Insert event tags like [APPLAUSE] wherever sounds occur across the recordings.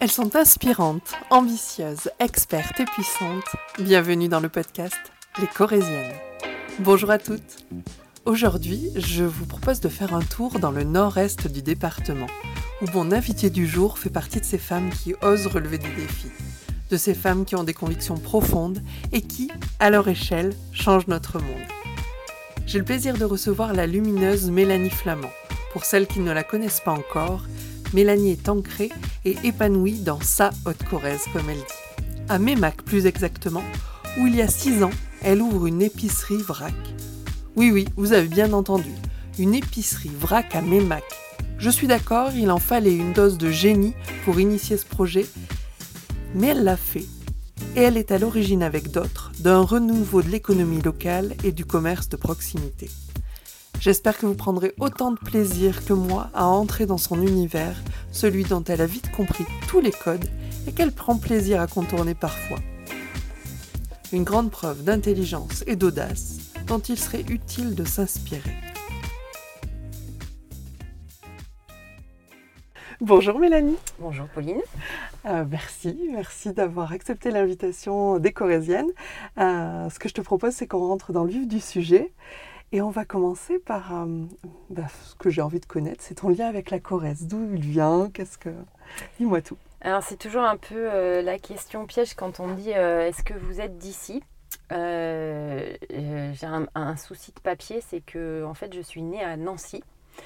Elles sont inspirantes, ambitieuses, expertes et puissantes. Bienvenue dans le podcast Les Corésiennes. Bonjour à toutes. Aujourd'hui, je vous propose de faire un tour dans le nord-est du département, où mon invité du jour fait partie de ces femmes qui osent relever des défis, de ces femmes qui ont des convictions profondes et qui, à leur échelle, changent notre monde. J'ai le plaisir de recevoir la lumineuse Mélanie Flamand. Pour celles qui ne la connaissent pas encore, Mélanie est ancrée et épanouie dans sa Haute-Corrèze, comme elle dit. À Mémac plus exactement, où il y a six ans, elle ouvre une épicerie vrac. Oui, oui, vous avez bien entendu, une épicerie vrac à Mémac. Je suis d'accord, il en fallait une dose de génie pour initier ce projet, mais elle l'a fait. Et elle est à l'origine avec d'autres d'un renouveau de l'économie locale et du commerce de proximité. J'espère que vous prendrez autant de plaisir que moi à entrer dans son univers, celui dont elle a vite compris tous les codes et qu'elle prend plaisir à contourner parfois. Une grande preuve d'intelligence et d'audace dont il serait utile de s'inspirer. Bonjour Mélanie. Bonjour Pauline. Euh, merci, merci d'avoir accepté l'invitation des Corésiennes. Euh, ce que je te propose, c'est qu'on rentre dans le vif du sujet. Et on va commencer par euh, bah, ce que j'ai envie de connaître, c'est ton lien avec la Corrèze. D'où il vient? Qu'est-ce que Dis-moi tout. Alors c'est toujours un peu euh, la question piège quand on dit euh, est-ce que vous êtes d'ici? J'ai un, souci de papier, c'est que en fait je suis née à Nancy.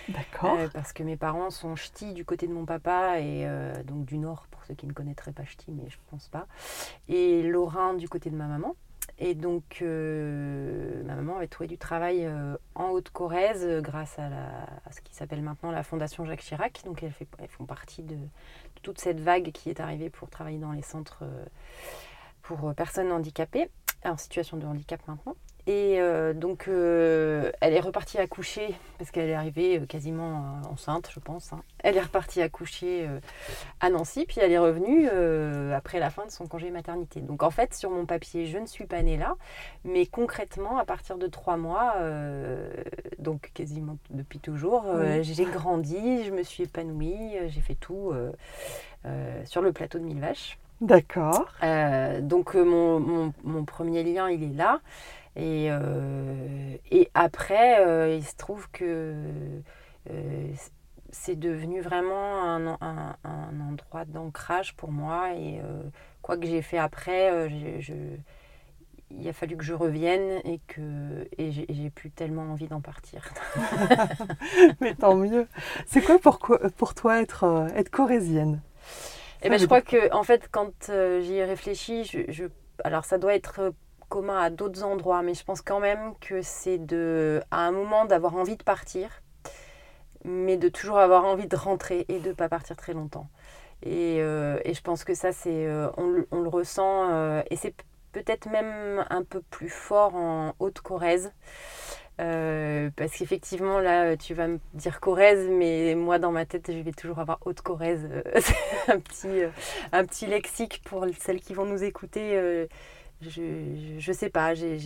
D'accord. parce que mes parents sont ch'tis du côté de mon papa et donc du nord pour ceux qui ne connaîtraient pas ch'ti, mais je pense pas. Et lorrain du côté de ma maman. Et donc, euh, ma maman avait trouvé du travail euh, en Haute-Corrèze euh, grâce à, ce qui s'appelle maintenant la Fondation Jacques Chirac. Donc, elles, font partie de, toute cette vague qui est arrivée pour travailler dans les centres pour personnes handicapées, en situation de handicap maintenant. Et euh, donc, euh, elle est repartie à coucher, parce qu'elle est arrivée euh, quasiment enceinte, je pense. Hein. Elle est repartie à coucher à Nancy, puis elle est revenue après la fin de son congé maternité. Donc, en fait, sur mon papier, je ne suis pas née là, mais concrètement, à partir de trois mois, donc quasiment depuis toujours, j'ai grandi, je me suis épanouie, j'ai fait tout sur le plateau de Mille Vaches. D'accord. donc, mon, mon, premier lien, il est là. Et, euh, et après, euh, il se trouve que euh, c'est devenu vraiment un, un, un endroit d'ancrage pour moi. Et quoi que j'ai fait après, je, il a fallu que je revienne et que et j'ai plus tellement envie d'en partir. [LAUGHS] Mais tant mieux. C'est quoi pour, pour toi être, être corésienne? Eh ben, je crois que en fait, quand j'y ai réfléchi, je, je, alors ça doit être commun à d'autres endroits, mais je pense quand même que c'est de, à un moment d'avoir envie de partir, mais de toujours avoir envie de rentrer et de ne pas partir très longtemps. Et, euh, et je pense que ça, c'est, euh, on, on, le ressent, euh, et c'est peut-être même un peu plus fort en Haute-Corrèze. parce qu'effectivement, là, tu vas me dire Corrèze, mais moi, dans ma tête, je vais toujours avoir Haute-Corrèze. [LAUGHS] c'est un petit, un petit lexique pour celles qui vont nous écouter je, je, sais pas, j'ai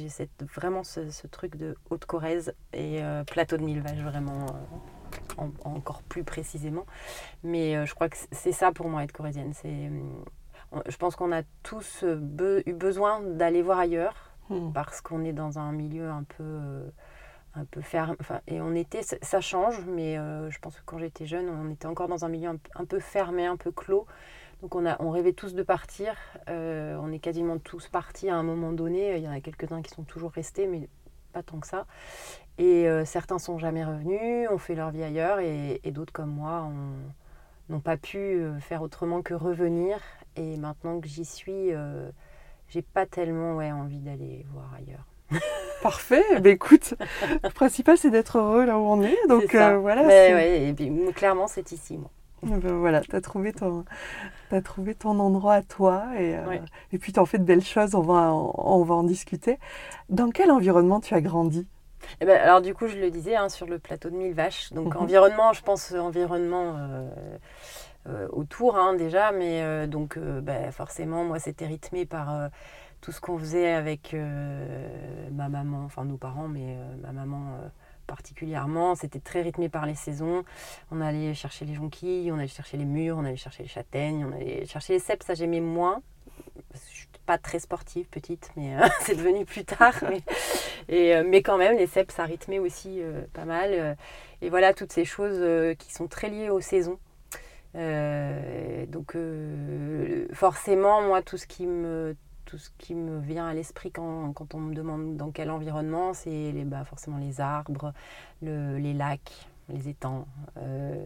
vraiment ce, ce, truc de Haute-Corrèze et euh, plateau de Mille Vaches, vraiment euh, encore plus précisément. Mais euh, je crois que c'est ça pour moi être corésienne. je pense qu'on a tous eu besoin d'aller voir ailleurs hmm. parce qu'on est dans un milieu un peu un peu fermé. Enfin, et on était, ça change, mais je pense que quand j'étais jeune, on était encore dans un milieu un peu fermé, un peu clos. Donc on, a, on rêvait tous de partir. Euh, on est quasiment tous partis à un moment donné. Il y en a quelques-uns qui sont toujours restés, mais pas tant que ça. Et euh, certains sont jamais revenus, ont fait leur vie ailleurs, et, d'autres comme moi n'ont pas pu euh, faire autrement que revenir. Et maintenant que j'y suis, j'ai pas tellement ouais, envie d'aller voir ailleurs. [LAUGHS] Parfait. Eh ben, écoute, le principal c'est d'être heureux là où on est. Donc voilà. Mais, et puis, clairement, c'est ici, moi. Eh ben voilà, tu as, trouvé ton, as trouvé ton endroit à toi et, euh, et puis tu en fais de belles choses, on va, on va en discuter. Dans quel environnement tu as grandi? Eh ben, Alors du coup, je le disais, hein, sur le plateau de Mille Vaches. Donc mhm. environnement, je pense environnement euh, euh, autour hein, déjà, mais donc ben, forcément, moi, c'était rythmé par tout ce qu'on faisait avec ma maman, enfin nos parents, mais ma maman particulièrement. C'était très rythmé par les saisons. On allait chercher les jonquilles, on allait chercher les mûres, on allait chercher les châtaignes, on allait chercher les cèpes, ça j'aimais moins. Je suis pas très sportive petite, mais euh, [LAUGHS] c'est devenu plus tard. Mais, euh, mais quand même, les cèpes, ça rythmait aussi euh, pas mal. et voilà, toutes ces choses qui sont très liées aux saisons. donc forcément, moi, tout ce qui me tout ce qui me vient à l'esprit quand, on me demande dans quel environnement, c'est bah, forcément les arbres, le, les lacs, les étangs, euh,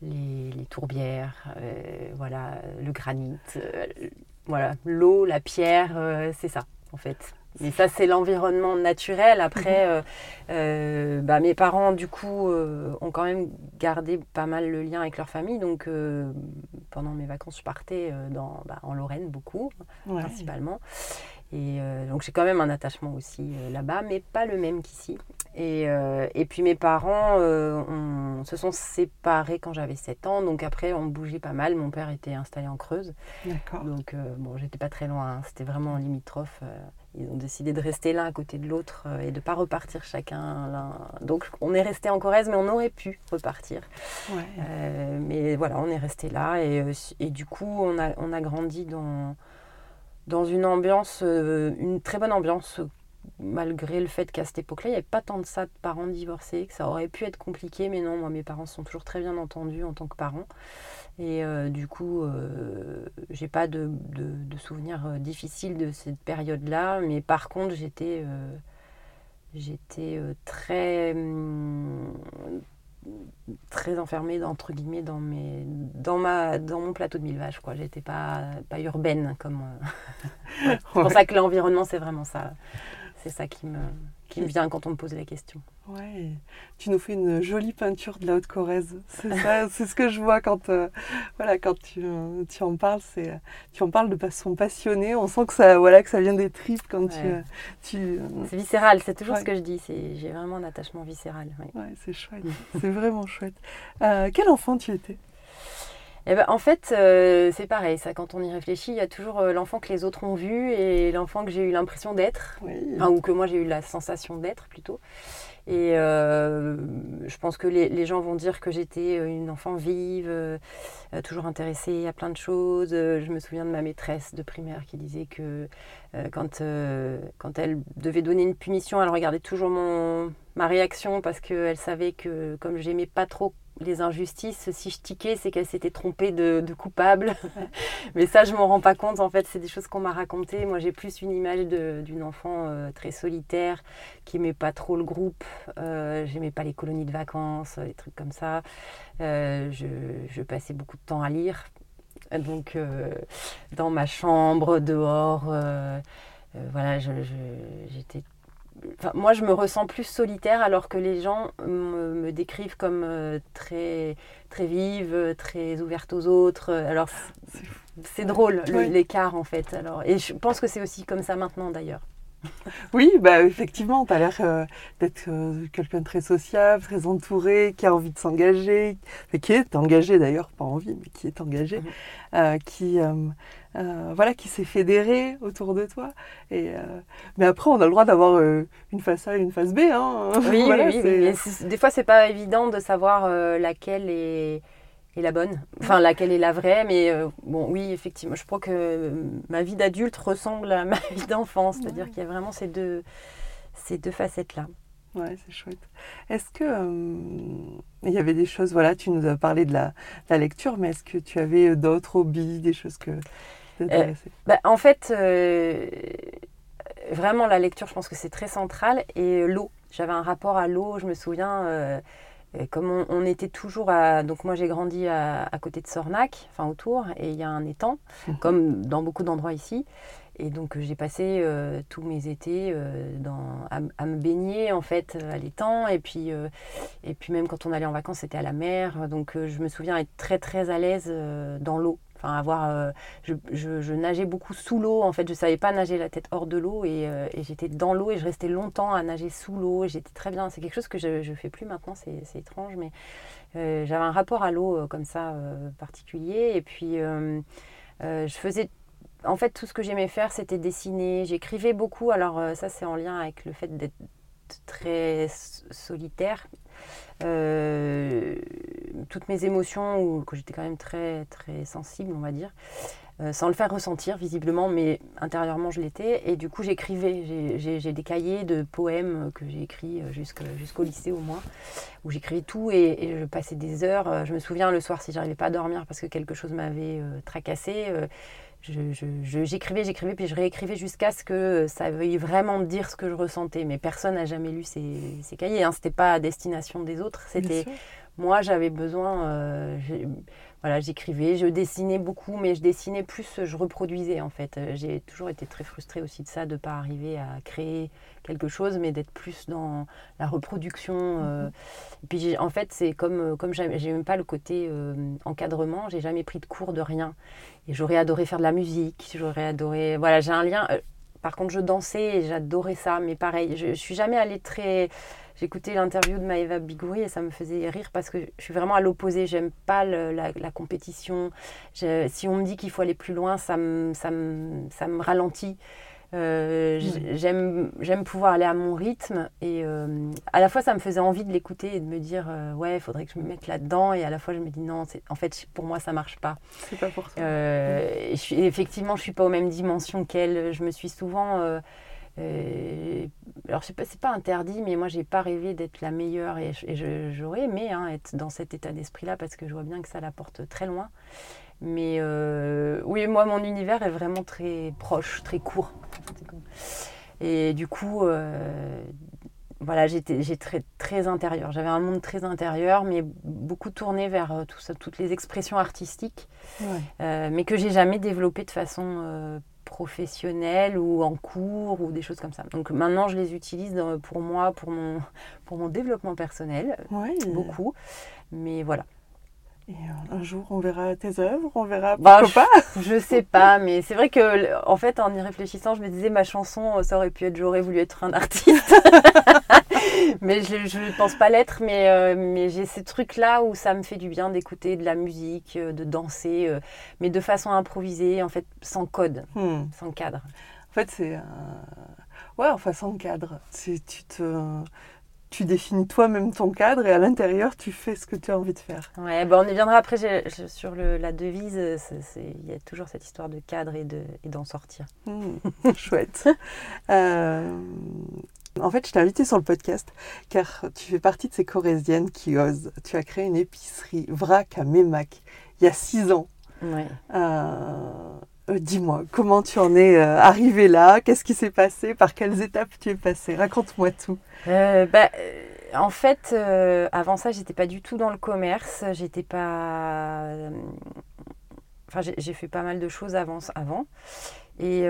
les, les, tourbières, euh, voilà, le granit, euh, voilà, l'eau, la pierre, c'est ça en fait. Mais ça, c'est l'environnement naturel. Après, mhm. euh, euh, bah, mes parents, du coup, euh, ont quand même gardé pas mal le lien avec leur famille. Donc, pendant mes vacances, je partais dans, bah, en Lorraine beaucoup, principalement. Et donc, j'ai quand même un attachement aussi là-bas, mais pas le même qu'ici. Et, et, puis, mes parents on, se sont séparés quand j'avais 7 ans. Donc, après, on bougeait pas mal. Mon père était installé en Creuse. D'accord. Donc, bon, j'étais pas très loin. Hein. C'était vraiment limitrophe. Ils ont décidé de rester l'un à côté de l'autre euh, et de ne pas repartir chacun l'un. Donc on est resté en Corrèze, mais on aurait pu repartir. Euh, mais voilà, on est resté là et, euh, et, du coup on a, on a grandi dans, dans une ambiance, une très bonne ambiance malgré le fait qu'à cette époque-là, il n'y avait pas tant de ça de parents divorcés, que ça aurait pu être compliqué, mais non, moi mes parents sont toujours très bien entendus en tant que parents. Et euh, du coup, euh, j'ai pas de, de, souvenirs euh, difficiles de cette période-là. Mais par contre, j'étais j'étais très hum, très enfermée entre guillemets dans mes dans ma dans mon plateau de mille vaches quoi j'étais pas pas urbaine comme [LAUGHS] c'est pour ça que l'environnement c'est vraiment ça c'est ça qui me qui me vient quand on me pose la question. Ouais, tu nous fais une jolie peinture de la Haute-Corrèze. C'est ça, [LAUGHS] c'est ce que je vois quand, euh, voilà, quand tu, tu en parles. C'est, tu en parles de façon passionnée. On sent que ça, voilà, que ça vient des tripes quand tu, tu. C'est viscéral. C'est toujours ce que je dis. C'est, j'ai vraiment un attachement viscéral. Ouais, c'est chouette. [LAUGHS] c'est vraiment chouette. Euh, quel enfant tu étais? Eh ben, en fait, euh, c'est pareil. Ça, quand on y réfléchit, il y a toujours euh, l'enfant que les autres ont vu et l'enfant que j'ai eu l'impression d'être, ou que moi j'ai eu la sensation d'être plutôt. Et euh, je pense que les, gens vont dire que j'étais une enfant vive, toujours intéressée à plein de choses. Je me souviens de ma maîtresse de primaire qui disait que quand, quand elle devait donner une punition, elle regardait toujours mon, ma réaction parce qu'elle savait que comme j'aimais pas trop les injustices, si je tiquais, c'est qu'elle s'était trompée de, coupable. [LAUGHS] Mais ça, je m'en rends pas compte. En fait, c'est des choses qu'on m'a racontées. Moi, j'ai plus une image d'une enfant euh, très solitaire, qui aimait pas trop le groupe. Euh, J'aimais pas les colonies de vacances, des trucs comme ça. Euh, je, passais beaucoup de temps à lire. Donc, euh, dans ma chambre, dehors, voilà, j'étais moi, je me ressens plus solitaire alors que les gens me, décrivent comme euh, très, très vive, très ouverte aux autres. Alors, c'est drôle l'écart en fait. Alors, et je pense que c'est aussi comme ça maintenant d'ailleurs. [LAUGHS] Oui, bah effectivement, tu as l'air euh, d'être euh, quelqu'un de très sociable, très entouré, qui a envie de s'engager, qui est engagé d'ailleurs, pas envie, mais qui est engagé, mhm. qui, euh, voilà, qui s'est fédéré autour de toi. Et, euh, mais après, on a le droit d'avoir euh, une face A et une face B. Hein. Oui, [LAUGHS] oui, oui, Des fois, c'est pas évident de savoir laquelle est, est, la bonne, enfin laquelle est la vraie. Mais bon, oui, effectivement, je crois que ma vie d'adulte ressemble à [LAUGHS] ma vie d'enfance. C'est-à-dire qu'il y a vraiment ces deux, ces deux facettes-là. Ouais, c'est chouette. Est-ce que il y avait des choses, voilà, tu nous as parlé de la, la lecture, mais est-ce que tu avais d'autres hobbies, des choses que euh, bah, en fait, euh, vraiment, la lecture, je pense que c'est très central. Et l'eau, j'avais un rapport à l'eau, je me souviens. Euh, comme on, était toujours à. Donc, moi, j'ai grandi à, côté de Sornac, enfin autour, et il y a un étang, mhm. comme dans beaucoup d'endroits ici. Et donc, j'ai passé tous mes étés dans, à, me baigner, en fait, à l'étang. Et puis, et puis, même quand on allait en vacances, c'était à la mer. Donc, je me souviens être très, très à l'aise dans l'eau. Enfin, avoir, euh, je, nageais beaucoup sous l'eau. En fait, je savais pas nager la tête hors de l'eau et, euh, j'étais dans l'eau et je restais longtemps à nager sous l'eau. J'étais très bien. C'est quelque chose que je ne fais plus maintenant. C'est étrange, mais euh, j'avais un rapport à l'eau comme ça particulier. Et puis, je faisais. En fait, tout ce que j'aimais faire, c'était dessiner. J'écrivais beaucoup. Alors, ça, c'est en lien avec le fait d'être très solitaire. Euh, toutes mes émotions, que j'étais quand même très, très sensible, on va dire, euh, sans le faire ressentir visiblement, mais intérieurement je l'étais. Et du coup, j'écrivais. J'ai des cahiers de poèmes que j'ai écrits euh, jusqu'au lycée au moins, où j'écrivais tout et, je passais des heures. Je me souviens le soir, si j'arrivais pas à dormir parce que quelque chose m'avait tracassé, j'écrivais, j'écrivais, puis je réécrivais jusqu'à ce que ça veuille vraiment dire ce que je ressentais. Mais personne n'a jamais lu ces, ces cahiers. Hein. C'était pas à destination des autres. C'était moi, j'avais besoin. Euh, voilà, j'écrivais, je dessinais beaucoup, mais je dessinais plus, je reproduisais en fait. Euh, j'ai toujours été très frustrée aussi de ça, de ne pas arriver à créer quelque chose, mais d'être plus dans la reproduction. Euh. Mhm. Et puis en fait, c'est comme, comme j'ai même pas le côté encadrement, j'ai jamais pris de cours de rien. Et j'aurais adoré faire de la musique, j'aurais adoré. Voilà, j'ai un lien. par contre, je dansais et j'adorais ça, mais pareil, je, je suis jamais allée très J'écoutais l'interview de Maëva Bigouri et ça me faisait rire parce que je suis vraiment à l'opposé. J'aime pas la, compétition. si on me dit qu'il faut aller plus loin, ça me, ça ça me ralentit. Euh, j'aime pouvoir aller à mon rythme et euh, à la fois ça me faisait envie de l'écouter et de me dire euh, ouais il faudrait que je me mette là-dedans et à la fois je me dis non en fait pour moi ça marche pas c'est pas pour toi et effectivement je suis pas aux mêmes dimensions qu'elle je me suis souvent euh, alors, c'est pas, pas interdit, mais moi, j'ai pas rêvé d'être la meilleure et, j'aurais aimé hein, être dans cet état d'esprit-là parce que je vois bien que ça la porte très loin. Mais euh, oui, moi, mon univers est vraiment très proche, très court. Et du coup, euh, voilà, j'étais très, très intérieur. J'avais un monde très intérieur, mais beaucoup tourné vers tout ça, toutes les expressions artistiques, mais que j'ai jamais développé de façon professionnels ou en cours ou des choses comme ça. Donc maintenant, je les utilise pour moi, pour mon, [LAUGHS] pour mon développement personnel, beaucoup. Mais voilà. Et euh, un jour, on verra tes œuvres, on verra bah, pourquoi pas. [LAUGHS] Je sais pas, mais c'est vrai que, en fait, en y réfléchissant, je me disais, ma chanson, ça aurait pu être J'aurais voulu être un artiste. [LAUGHS] [LAUGHS] mais je ne pense pas l'être, mais, euh, mais j'ai ces trucs-là où ça me fait du bien d'écouter de la musique, euh, de danser, mais de façon improvisée, en fait, sans code, hmm. sans cadre. En fait, c'est. Ouais, enfin, sans cadre. Tu te tu définis toi-même ton cadre et à l'intérieur, tu fais ce que tu as envie de faire. Ouais, bon, on y viendra après sur le, la devise. Il y a toujours cette histoire de cadre et d'en sortir. Hmm, [LAUGHS] chouette. Euh, en fait, je t'ai invité sur le podcast car tu fais partie de ces Corésiennes qui osent. Tu as créé une épicerie vrac à Mémac il y a six ans. Ouais. Euh, euh, dis-moi, comment tu en es euh, arrivé là? Qu'est-ce qui s'est passé? Par quelles étapes tu es passé Raconte-moi tout. Euh, bah, en fait, avant ça, j'étais pas du tout dans le commerce. J'étais pas. Enfin, j'ai fait pas mal de choses avant. avant. Et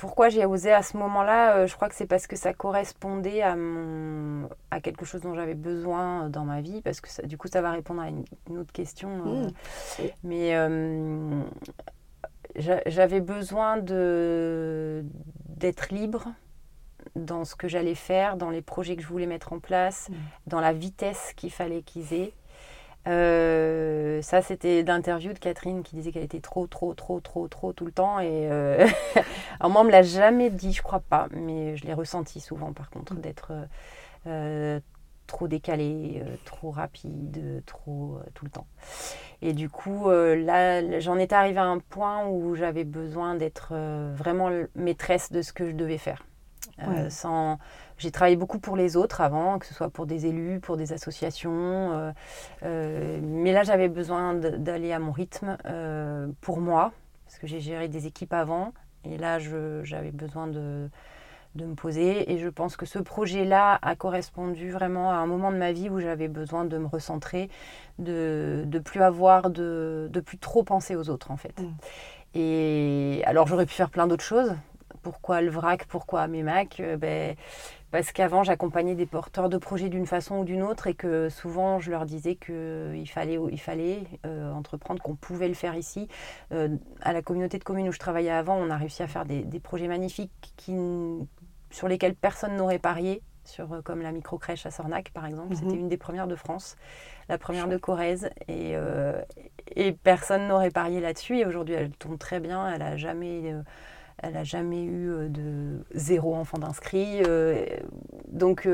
pourquoi j'ai osé à ce moment-là euh, Je crois que c'est parce que ça correspondait à, mon, à quelque chose dont j'avais besoin dans ma vie, parce que ça, du coup, ça va répondre à une, autre question. Euh. Mmh. Mais euh, j'avais besoin d'être libre dans ce que j'allais faire, dans les projets que je voulais mettre en place, mmh. dans la vitesse qu'il fallait qu'ils aient. Euh, ça, c'était d'interview de Catherine qui disait qu'elle était trop, trop, trop, trop, trop tout le temps. Et euh... Alors, moi, on me l'a jamais dit, je crois pas, mais je l'ai ressenti souvent, par contre, d'être euh, trop décalé, euh, trop rapide, trop tout le temps. Et du coup, là, j'en étais arrivée à un point où j'avais besoin d'être vraiment maîtresse de ce que je devais faire. sans j'ai travaillé beaucoup pour les autres avant, que ce soit pour des élus, pour des associations. Euh, euh, mais là, j'avais besoin d'aller à mon rythme euh, pour moi, parce que j'ai géré des équipes avant. Et là, j'avais besoin de, de, me poser. Et je pense que ce projet-là a correspondu vraiment à un moment de ma vie où j'avais besoin de me recentrer, de ne plus avoir, de, de plus trop penser aux autres, en fait. Mmh. Et alors, j'aurais pu faire plein d'autres choses. Pourquoi le vrac Pourquoi mes Macs ben, parce qu'avant, j'accompagnais des porteurs de projets d'une façon ou d'une autre et que souvent, je leur disais qu'il fallait, il fallait euh, entreprendre, qu'on pouvait le faire ici. Euh, à la communauté de communes où je travaillais avant, on a réussi à faire des, projets magnifiques qui, sur lesquels personne n'aurait parié. Sur, euh, comme la micro-crèche à Sornac, par exemple. C'était mhm. une des premières de France, la première de Corrèze. Et, et personne n'aurait parié là-dessus. Et aujourd'hui, elle tourne très bien. Elle n'a jamais Elle n'a jamais eu de zéro enfant d'inscrit. donc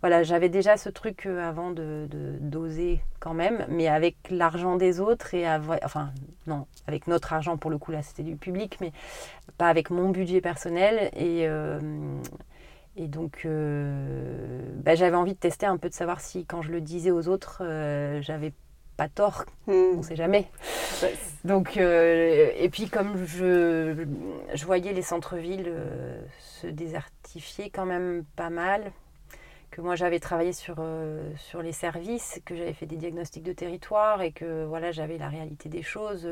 voilà, j'avais déjà ce truc avant de d'oser quand même, mais avec l'argent des autres et enfin non, avec notre argent pour le coup là c'était du public, mais pas avec mon budget personnel et et donc, euh, bah, j'avais envie de tester un peu, de savoir si quand je le disais aux autres, euh, j'avais pas tort. Hmm. On ne sait jamais. Donc, euh, et puis comme je, je voyais les centres-villes se désertifier quand même pas mal, que moi j'avais travaillé sur, sur les services, que j'avais fait des diagnostics de territoire et que voilà j'avais la réalité des choses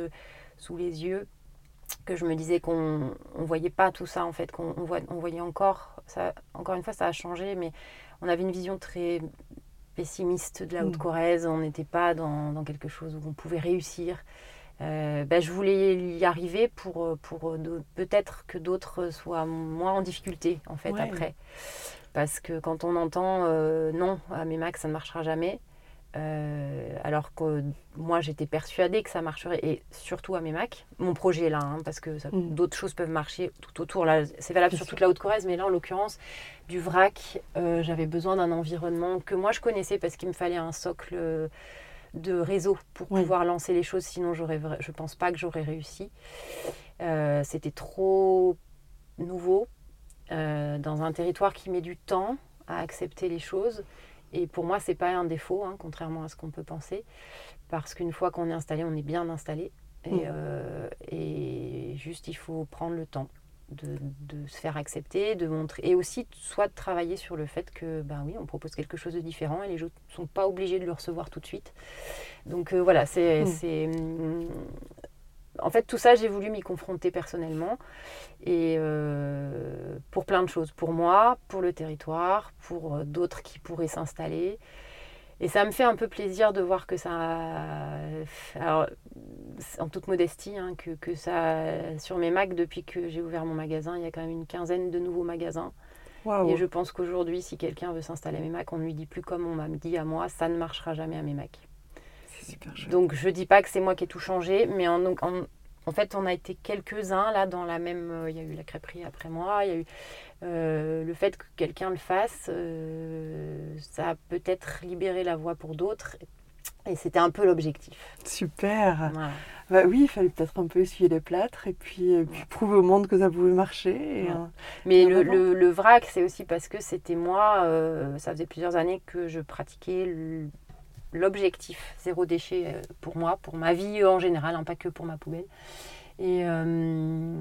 sous les yeux que je me disais qu'on ne voyait pas tout ça en fait, qu'on on voyait encore, ça, encore une fois ça a changé, mais on avait une vision très pessimiste de la mm. Haute-Corrèze, on n'était pas dans, dans, quelque chose où on pouvait réussir. Euh, ben, je voulais y arriver pour, pour peut-être que d'autres soient moins en difficulté en fait après. Parce que quand on entend euh, non, à mes max ça ne marchera jamais, euh, alors que moi j'étais persuadée que ça marcherait et surtout à mes Mac. Mon projet est là, hein, parce que mm. d'autres choses peuvent marcher tout autour. Là, c'est valable sur toute la Haute-Corrèze, mais là en l'occurrence, du vrac, euh, j'avais besoin d'un environnement que moi je connaissais parce qu'il me fallait un socle de réseau pour pouvoir lancer les choses. Sinon, j'aurais, je pense pas que j'aurais réussi. Euh, c'était trop nouveau dans un territoire qui met du temps à accepter les choses. Et pour moi, c'est pas un défaut, hein, contrairement à ce qu'on peut penser, parce qu'une fois qu'on est installé, on est bien installé. Et, mm. euh, et, juste, il faut prendre le temps de, de, se faire accepter, de montrer, et aussi soit de travailler sur le fait que, ben oui, on propose quelque chose de différent et les gens ne sont pas obligés de le recevoir tout de suite. Donc euh, voilà, c'est mm en fait, tout ça, j'ai voulu m'y confronter personnellement. Et euh, pour plein de choses. Pour moi, pour le territoire, pour euh, d'autres qui pourraient s'installer. Et ça me fait un peu plaisir de voir que ça. Alors, en toute modestie, hein, que, ça. Sur mes Macs, depuis que j'ai ouvert mon magasin, il y a quand même une quinzaine de nouveaux magasins. Et je pense qu'aujourd'hui, si quelqu'un veut s'installer à mes Macs, on ne lui dit plus comme on m'a dit à moi, ça ne marchera jamais à mes Macs. Donc je dis pas que c'est moi qui ai tout changé, mais en, en, fait on a été quelques-uns là dans la même. Euh, il y a eu la crêperie après moi, il y a eu euh, le fait que quelqu'un le fasse, euh, ça a peut-être libéré la voie pour d'autres. Et c'était un peu l'objectif. Super. Bah oui, il fallait peut-être un peu essuyer les plâtres et puis, prouver au monde que ça pouvait marcher. Mais le, le, vrac, c'est aussi parce que c'était moi, ça faisait plusieurs années que je pratiquais le, l'objectif zéro déchet euh, pour moi, pour ma vie en général, hein, pas que pour ma poubelle. Et euh,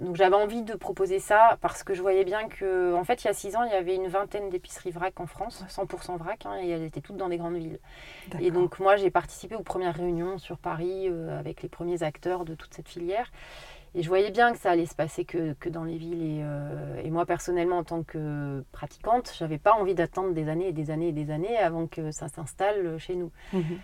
donc j'avais envie de proposer ça parce que je voyais bien que, en fait, il y a six ans, il y avait une vingtaine d'épiceries vrac en France, 100% vrac, hein, et elles étaient toutes dans des grandes villes. Et donc moi, j'ai participé aux premières réunions sur Paris euh, avec les premiers acteurs de toute cette filière. Et je voyais bien que ça allait se passer que, que dans les villes. Et, euh, et, moi, personnellement, en tant que pratiquante, je n'avais pas envie d'attendre des années et des années et des années avant que ça s'installe chez nous. Mhm.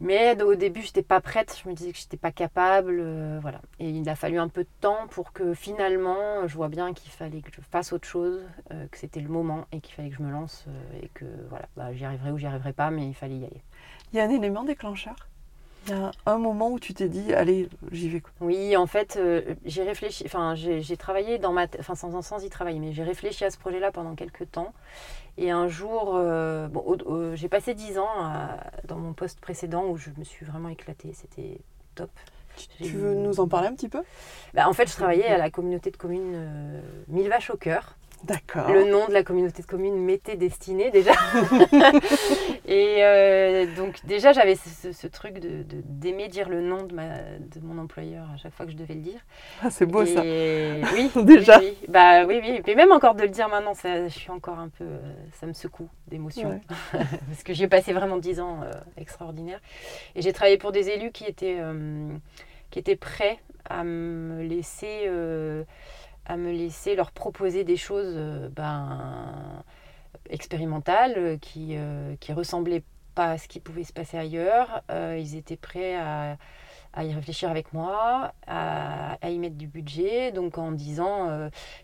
Mais au début, je n'étais pas prête. Je me disais que je n'étais pas capable. Euh, voilà. Et il a fallu un peu de temps pour que finalement, je vois bien qu'il fallait que je fasse autre chose, euh, que c'était le moment et qu'il fallait que je me lance et que voilà, bah, j'y arriverai ou j'y arriverai pas, mais il fallait y aller. Il y a un élément déclencheur? Il y a un moment où tu t'es dit, allez, j'y vais. Oui, en fait, euh, j'ai réfléchi, enfin, j'ai travaillé dans ma enfin, sans, sans y travailler, mais j'ai réfléchi à ce projet-là pendant quelques temps. Et un jour, euh, bon, j'ai passé dix ans dans mon poste précédent où je me suis vraiment éclatée. C'était top. Tu veux nous en parler un petit peu? Bah, En fait, je travaillais à la communauté de communes euh, Mille Vaches au Cœur. D'accord. Le nom de la communauté de communes m'était destiné déjà. [LAUGHS] et euh, donc déjà j'avais ce, truc de, d'aimer dire le nom de, ma, de mon employeur à chaque fois que je devais le dire. Ah, c'est beau ça. [LAUGHS] Oui, déjà. Oui, Bah oui, oui. Et même encore de le dire maintenant, ça, je suis encore un peu, ça me secoue d'émotion [LAUGHS] parce que j'ai passé vraiment dix ans euh, extraordinaires. Et j'ai travaillé pour des élus qui étaient, euh, qui étaient prêts à me laisser à me laisser leur proposer des choses euh, ben, expérimentales euh, qui, euh, qui ressemblaient pas à ce qui pouvait se passer ailleurs. ils étaient prêts à, à, y réfléchir avec moi, à, à, y mettre du budget. Donc en disant,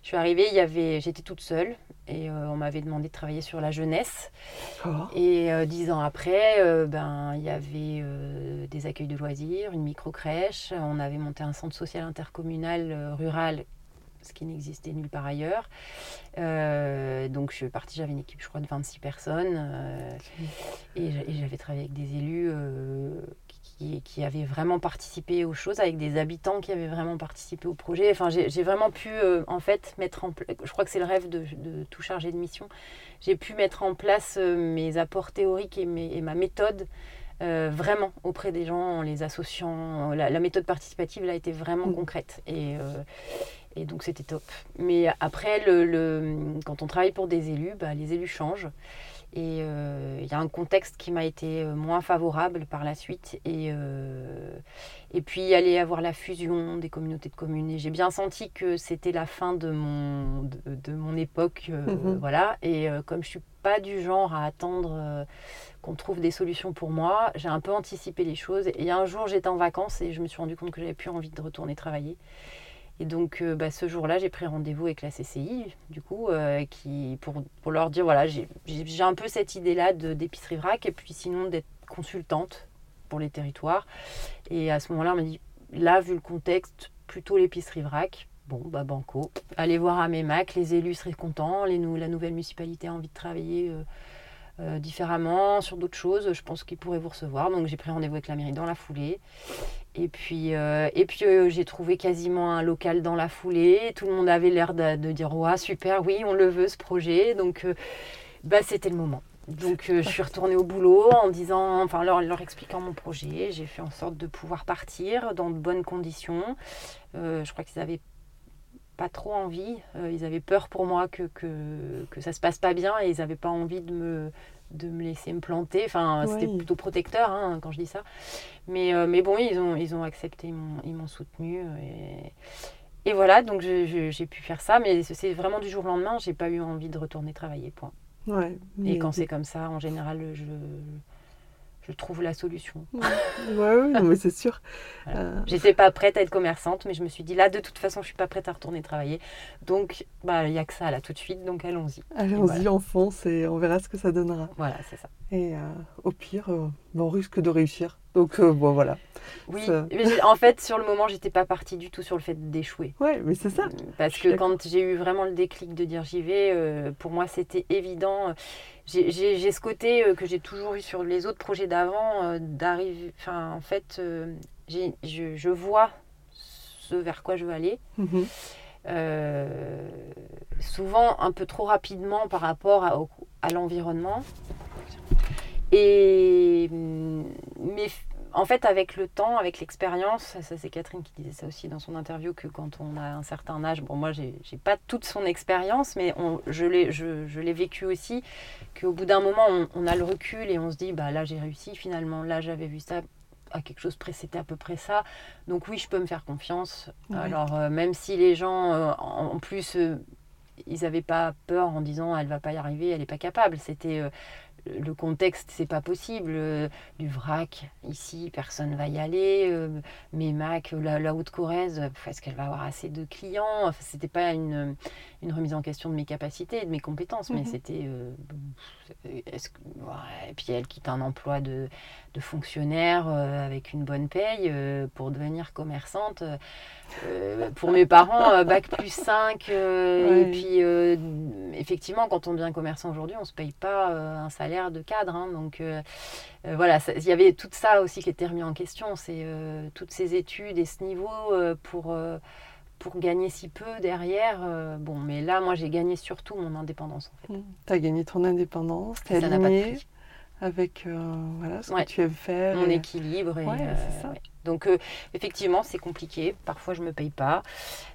je suis arrivée, il y avait, j'étais toute seule et on m'avait demandé de travailler sur la jeunesse. Et dix ans après, ben il y avait des accueils de loisirs, une micro crèche. On avait monté un centre social intercommunal rural ce qui n'existait nulle part ailleurs. Euh, donc je suis partie, j'avais une équipe, je crois, de 26 personnes. euh, et j'a- et j'avais travaillé avec des élus euh, qui, qui avaient vraiment participé aux choses, avec des habitants qui avaient vraiment participé au projet. Enfin, j'ai vraiment pu, en fait, mettre en place, je crois que c'est le rêve de, de tout chargé de mission, j'ai pu mettre en place mes apports théoriques et, mes- et ma méthode euh, vraiment auprès des gens en les associant. La, la méthode participative là, a été vraiment Mm. concrète et, euh, et donc c'était top. Mais après, le, le- quand on travaille pour des élus, bah, les élus changent. Et euh, il y a un contexte qui m'a été euh, moins favorable par la suite. Et, euh, et puis, il y allait avoir la fusion des communautés de communes. Et j'ai bien senti que c'était la fin de mon, de, de mon époque. euh, Mhm. Voilà. Et euh, comme je suis pas du genre à attendre euh, qu'on trouve des solutions pour moi, j'ai un peu anticipé les choses. Et un jour, j'étais en vacances et je me suis rendu compte que j'avais plus envie de retourner travailler. Et donc, euh, bah, ce jour-là, j'ai pris rendez-vous avec la CCI, du coup, euh, pour, leur dire voilà, j'ai un peu cette idée-là d'épicerie vrac, et puis sinon d'être consultante pour les territoires. Et à ce moment-là, on m'a dit là, vu le contexte, plutôt l'épicerie vrac. Bon, bah, banco. Allez voir à Mémac, les élus seraient contents, la nouvelle municipalité a envie de travailler. euh, différemment, sur d'autres choses, je pense qu'ils pourraient vous recevoir. Donc j'ai pris rendez-vous avec la mairie dans la foulée. Et puis, euh, et puis euh, j'ai trouvé quasiment un local dans la foulée. Tout le monde avait l'air de, dire Ouais, super, oui, on le veut ce projet. Donc euh, bah, c'était le moment. Donc je suis retournée au boulot en disant, enfin leur, leur expliquant mon projet. J'ai fait en sorte de pouvoir partir dans de bonnes conditions. Je crois qu'ils avaient pas trop envie. Ils avaient peur pour moi que, que, que ça se passe pas bien et ils n'avaient pas envie de me, de me laisser me planter. Enfin, c'était plutôt protecteur hein, quand je dis ça. Mais, euh, mais bon, ils ont, ils ont accepté, ils m'ont- ils m'ont soutenu. Et, et voilà, donc j'ai pu faire ça. Mais c'est vraiment du jour au lendemain, j'ai pas eu envie de retourner travailler. Point. Ouais, Et quand c'est comme ça, en général, je, je trouve la solution. Ouais, non, mais c'est sûr. [LAUGHS] Voilà. Euh, J'étais pas prête à être commerçante, mais je me suis dit là, de toute façon, je suis pas prête à retourner travailler. Donc, bah, il y a que ça là tout de suite, donc allons-y. Allons-y, voilà. on fonce et on verra ce que ça donnera. Voilà, c'est ça. Et euh, au pire, euh, ben, on risque de réussir. Donc, euh, bon, voilà. Oui, mais en fait, sur le moment, j'étais pas partie du tout sur le fait d'échouer. Ouais, mais c'est ça. Parce Je suis que quand j'ai eu vraiment le déclic de dire j'y vais, euh, pour moi c'était évident. J'ai- ce côté euh, que j'ai toujours eu sur les autres projets d'avant, euh, d'arriver. Enfin, en fait, euh, je, je vois ce vers quoi je veux aller. Mhm. Euh, souvent un peu trop rapidement par rapport à, à l'environnement. Et hum, mais en fait, avec le temps, avec l'expérience, ça, ça, c'est Catherine qui disait ça aussi dans son interview que quand on a un certain âge, bon moi j'ai pas toute son expérience, mais on, je l'ai je, je vécu aussi, qu'au bout d'un moment on, on a le recul et on se dit bah là j'ai réussi finalement, là j'avais vu ça à quelque chose près, c'était à peu près ça. Donc oui, je peux me faire confiance. Ouais. Alors euh, même si les gens euh, en, en plus euh, ils n'avaient pas peur en disant elle va pas y arriver, elle n'est pas capable. C'était le contexte, c'est pas possible. Euh, du vrac, ici, personne va y aller. Euh, mes Mac, la, la Haute-Corrèze, est-ce qu'elle va avoir assez de clients? C'était pas une, une remise en question de mes capacités, de mes compétences, mais Mhm. c'était. euh, ouais, et puis elle quitte un emploi de, de fonctionnaire euh, avec une bonne paye euh, pour devenir commerçante. Pour mes parents, bac plus 5. euh, Ouais. Et puis, effectivement, quand on devient commerçant aujourd'hui, on ne se paye pas un salaire de cadre. hein. donc, voilà, il y avait tout ça aussi qui était remis en question. C'est toutes ces études et ce niveau pour, pour gagner si peu derrière. euh, bon, mais là, moi, j'ai gagné surtout mon indépendance. En fait. Tu as gagné ton indépendance, tu aligné avec euh, voilà, ce Ouais. que tu aimes faire. Mon et- équilibre. Et, Ouais, euh, c'est ça. ouais. Donc, effectivement, c'est compliqué. Parfois, je ne me paye pas.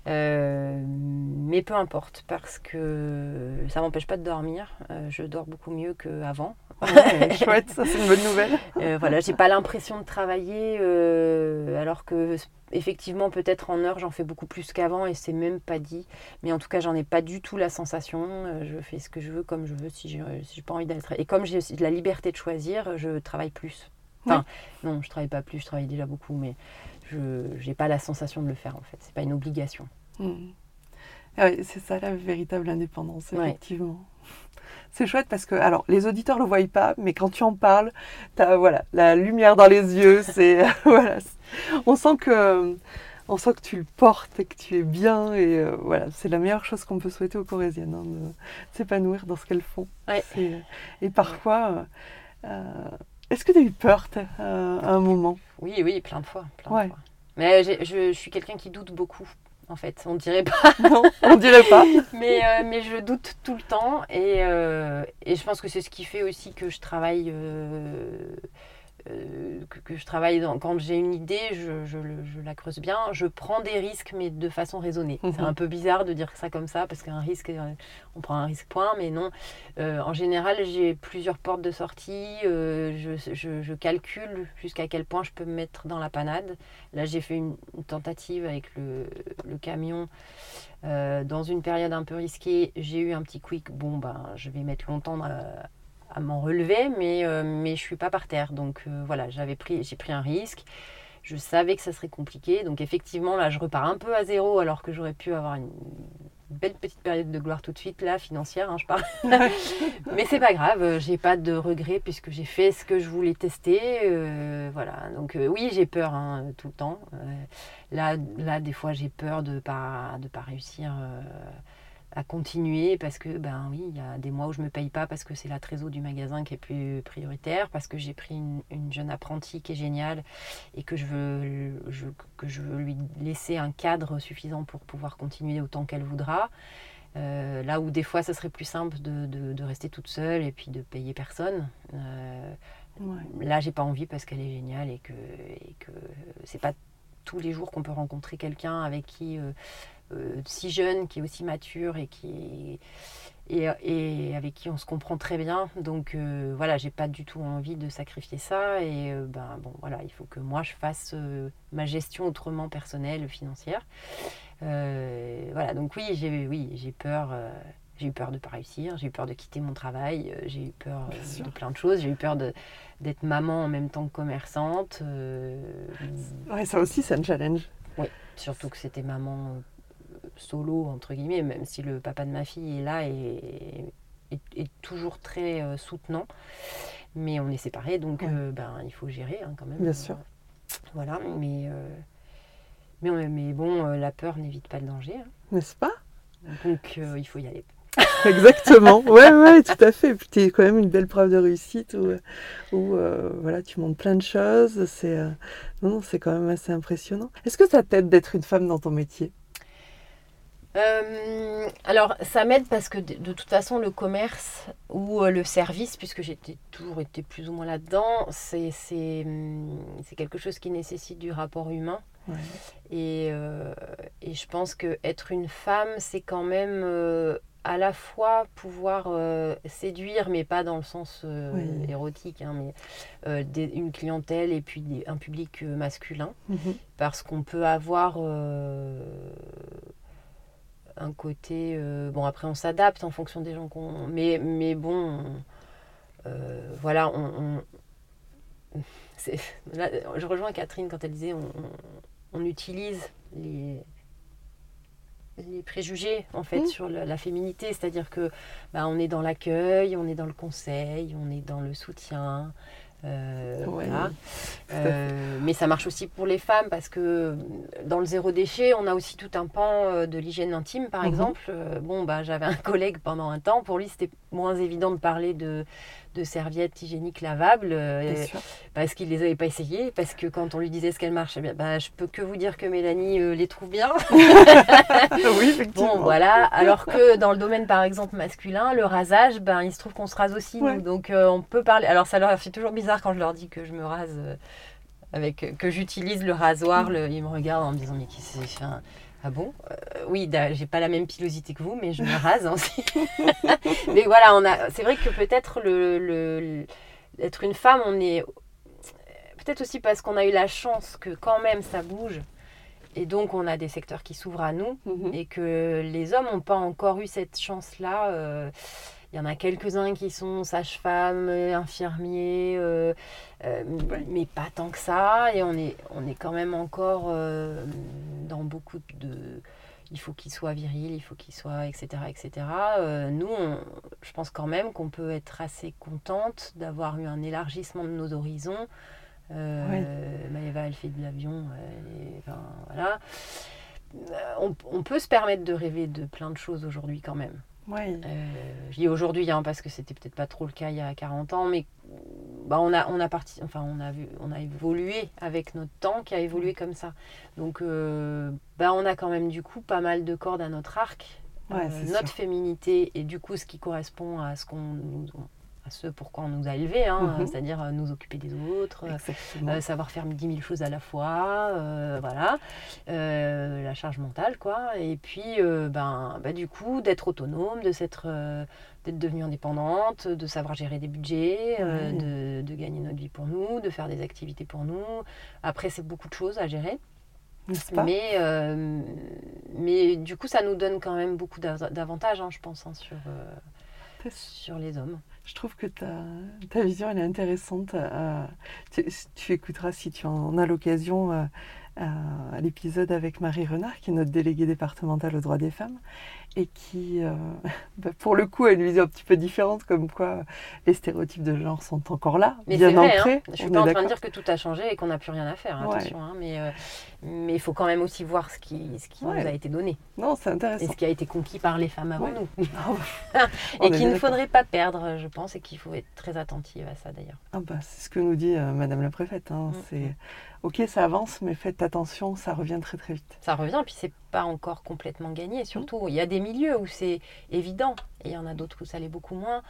Mais peu importe, parce que ça ne m'empêche pas de dormir. Je dors beaucoup mieux qu'avant. Ouais, [LAUGHS] chouette, ça c'est une bonne nouvelle. Euh, voilà, j'ai pas l'impression de travailler, euh, alors que effectivement, peut-être en heure, j'en fais beaucoup plus qu'avant et c'est même pas dit. Mais en tout cas, j'en ai pas du tout la sensation. Euh, je fais ce que je veux, comme je veux, si j'ai si pas envie d'être. Et comme j'ai aussi de la liberté de choisir, je travaille plus. Enfin, non, je travaille pas plus, je travaille déjà beaucoup, mais je j'ai pas la sensation de le faire en fait. C'est pas une obligation. Mm. Ah ouais, c'est ça la véritable indépendance, Ouais. C'est chouette parce que, alors, les auditeurs le voient pas, mais quand tu en parles, as voilà, la lumière dans les yeux. [LAUGHS] C'est voilà, c'est- on sent que on sent que tu le portes et que tu es bien. Et euh, voilà, c'est la meilleure chose qu'on peut souhaiter aux Corésiennes, hein, de s'épanouir dans ce qu'elles font. Et parfois, est-ce que tu as eu peur à un moment? Oui, oui, plein de fois. Plein de fois. Mais je, suis quelqu'un qui doute beaucoup en fait. On dirait pas. non, on dirait pas. [LAUGHS] mais, euh, mais je doute tout le temps et, euh, et je pense que c'est ce qui fait aussi que je travaille euh, que, je travaille dans, quand j'ai une idée, je, je, la creuse bien. Je prends des risques, mais de façon raisonnée. C'est mhm. un peu bizarre de dire ça comme ça, parce qu'un risque, euh, on prend un risque point, mais non. Euh, en général, j'ai plusieurs portes de sortie. je, je, calcule jusqu'à quel point je peux me mettre dans la panade. Là, j'ai fait une, tentative avec le, le camion. dans une période un peu risquée, j'ai eu un petit quick. Bon, ben, je vais mettre longtemps à m'en relever, mais, euh, mais je suis pas par terre. Donc euh, voilà, j'avais pris, j'ai pris un risque. Je savais que ça serait compliqué. Donc effectivement, là, je repars un peu à zéro alors que j'aurais pu avoir une belle petite période de gloire tout de suite, là, financière, hein, je parle. [LAUGHS] mais c'est pas grave, euh, j'ai pas de regrets puisque j'ai fait ce que je voulais tester. voilà, donc oui, j'ai peur hein, tout le temps. là, là, des fois, j'ai peur de pas, de pas réussir à continuer parce que ben oui il y a des mois où je me paye pas parce que c'est la trésor du magasin qui est plus prioritaire parce que j'ai pris une, jeune apprentie qui est géniale et que je veux que je veux lui laisser un cadre suffisant pour pouvoir continuer autant qu'elle voudra. Euh, là où des fois ça serait plus simple de, de, rester toute seule et puis de payer personne. Euh, là j'ai pas envie parce qu'elle est géniale et que et que c'est pas tous les jours qu'on peut rencontrer quelqu'un avec qui euh, euh, si jeune, qui est aussi mature et qui et, et, avec qui on se comprend très bien. Donc euh, voilà, j'ai pas du tout envie de sacrifier ça. Et ben bon, voilà, il faut que moi je fasse ma gestion autrement personnelle, financière. voilà, donc oui, j'ai oui, j'ai peur. J'ai eu peur de ne pas réussir, j'ai eu peur de quitter mon travail, j'ai eu peur de plein de choses, j'ai eu peur d'être maman en même temps que commerçante. Ouais, ça aussi, c'est un challenge. Oui, surtout que c'était maman solo, entre guillemets, même si le papa de ma fille est là et est, toujours très euh, soutenant. Mais on est séparés, donc euh, ben, il faut gérer hein, quand même. Bien sûr. voilà, mais, euh, mais, mais, bon, la peur n'évite pas le danger. Hein. N'est-ce pas? Donc il faut y aller. [LAUGHS] Exactement, ouais, ouais, tout à fait. Puis tu es quand même une belle preuve de réussite où, où voilà, tu montres plein de choses. C'est non, c'est quand même assez impressionnant. Est-ce que ça t'aide d'être une femme dans ton métier? Euh, alors, ça m'aide parce que de, toute façon, le commerce ou euh, le service, puisque j'ai toujours été plus ou moins là-dedans, c'est hum, quelque chose qui nécessite du rapport humain. Et, euh, et, je pense que être une femme, c'est quand même à la fois pouvoir séduire, mais pas dans le sens érotique, hein, mais une clientèle et puis un public masculin, mhm. parce qu'on peut avoir un côté. Euh, bon, après, on s'adapte en fonction des gens qu'on. Mais, mais bon, euh, voilà, on. [LAUGHS] je rejoins Catherine quand elle disait on, on utilise les, les préjugés en fait mmh. sur la, féminité, c'est-à-dire que bah, on est dans l'accueil, on est dans le conseil, on est dans le soutien, euh, voilà. Euh, mais ça marche aussi pour les femmes parce que dans le zéro déchet, on a aussi tout un pan euh, de l'hygiène intime, par mhm. exemple. bon, bah, j'avais un [LAUGHS] collègue pendant un temps, pour lui, c'était moins évident de parler de, de serviettes hygiéniques lavables euh, parce qu'il les avait pas essayées parce que quand on lui disait ce qu'elles marchaient bien bah, je peux que vous dire que Mélanie euh, les trouve bien. [LAUGHS] Oui effectivement. Bon voilà. Alors que dans le domaine par exemple masculin le rasage ben il se trouve qu'on se rase aussi donc euh, on peut parler. Alors ça leur fait toujours bizarre quand je leur dis que je me rase avec que j'utilise le rasoir le, ils me regardent en me disant mais qui c'est ah bon? Euh, Oui, j'ai pas la même pilosité que vous, mais je me [LAUGHS] rase aussi. [LAUGHS] mais voilà, on a. C'est vrai que peut-être le, être une femme, on est peut-être aussi parce qu'on a eu la chance que quand même ça bouge. Et donc, on a des secteurs qui s'ouvrent à nous mhm. et que les hommes n'ont pas encore eu cette chance-là. Euh, il y en a quelques-uns qui sont sages-femmes, infirmiers, euh, euh, mais pas tant que ça. Et on est, on est quand même encore euh, dans beaucoup de. Il faut qu'il soit viril, il faut qu'il soit, etc. etc. nous, je pense quand même qu'on peut être assez contente d'avoir eu un élargissement de nos horizons Euh, Maëva, elle fait de l'avion. Enfin, voilà. On, on, peut se permettre de rêver de plein de choses aujourd'hui quand même. Ouais. Euh, je dis aujourd'hui hein, parce que c'était peut-être pas trop le cas il y a 40 ans, mais bah, on, a, on, a parti, enfin, on, a vu, on a évolué avec notre temps qui a évolué comme ça. Donc euh, bah, on a quand même du coup pas mal de cordes à notre arc. Ouais, euh, notre féminité et du coup ce qui correspond à ce qu'on nous, à ce pourquoi on nous a élevés, hein, Mhm. c'est-à-dire euh, nous occuper des autres, Exactement. euh, savoir faire 10 000 choses à la fois, euh, voilà, Euh, la charge mentale, quoi. Et puis, euh, ben, bah, du coup, d'être autonome, de s'être, euh, d'être devenue indépendante, de savoir gérer des budgets, euh, de, de gagner notre vie pour nous, de faire des activités pour nous. Après, c'est beaucoup de choses à gérer. Pas? Mais, euh, mais du coup, ça nous donne quand même beaucoup d'av- d'avantages, hein, je pense, hein, sur, euh, sur les hommes. Je trouve que ta, vision elle est intéressante. euh, tu, tu écouteras si tu en as l'occasion euh, euh, l'épisode avec Marie Renard, qui est notre déléguée départementale aux droits des femmes, et qui, euh, [LAUGHS] bah, pour le coup, a une vision un petit peu différente, comme quoi les stéréotypes de genre sont encore là, Mais bien vrai, ancrés. hein. je suis on pas en train de dire que tout a changé et qu'on n'a plus rien à faire, Ouais. attention. hein, mais euh, mais il faut quand même aussi voir ce qui, ce qui Ouais. nous a été donné Non, c'est et intéressant. ce qui a été conquis par les femmes avant Ouais. nous. [LAUGHS] Ah, bah, [LAUGHS] et qu'il ne faudrait pas perdre, je pense, et qu'il faut être très attentive à ça d'ailleurs. Ah bah, c'est ce que nous dit euh, Madame la préfète. hein, Mm. Ok, ça avance, mais faites attention, ça revient très très vite. Ça revient, puis c'est pas encore complètement gagné. Surtout, il y a des milieux où c'est évident, et il y en a d'autres où ça l'est beaucoup moins,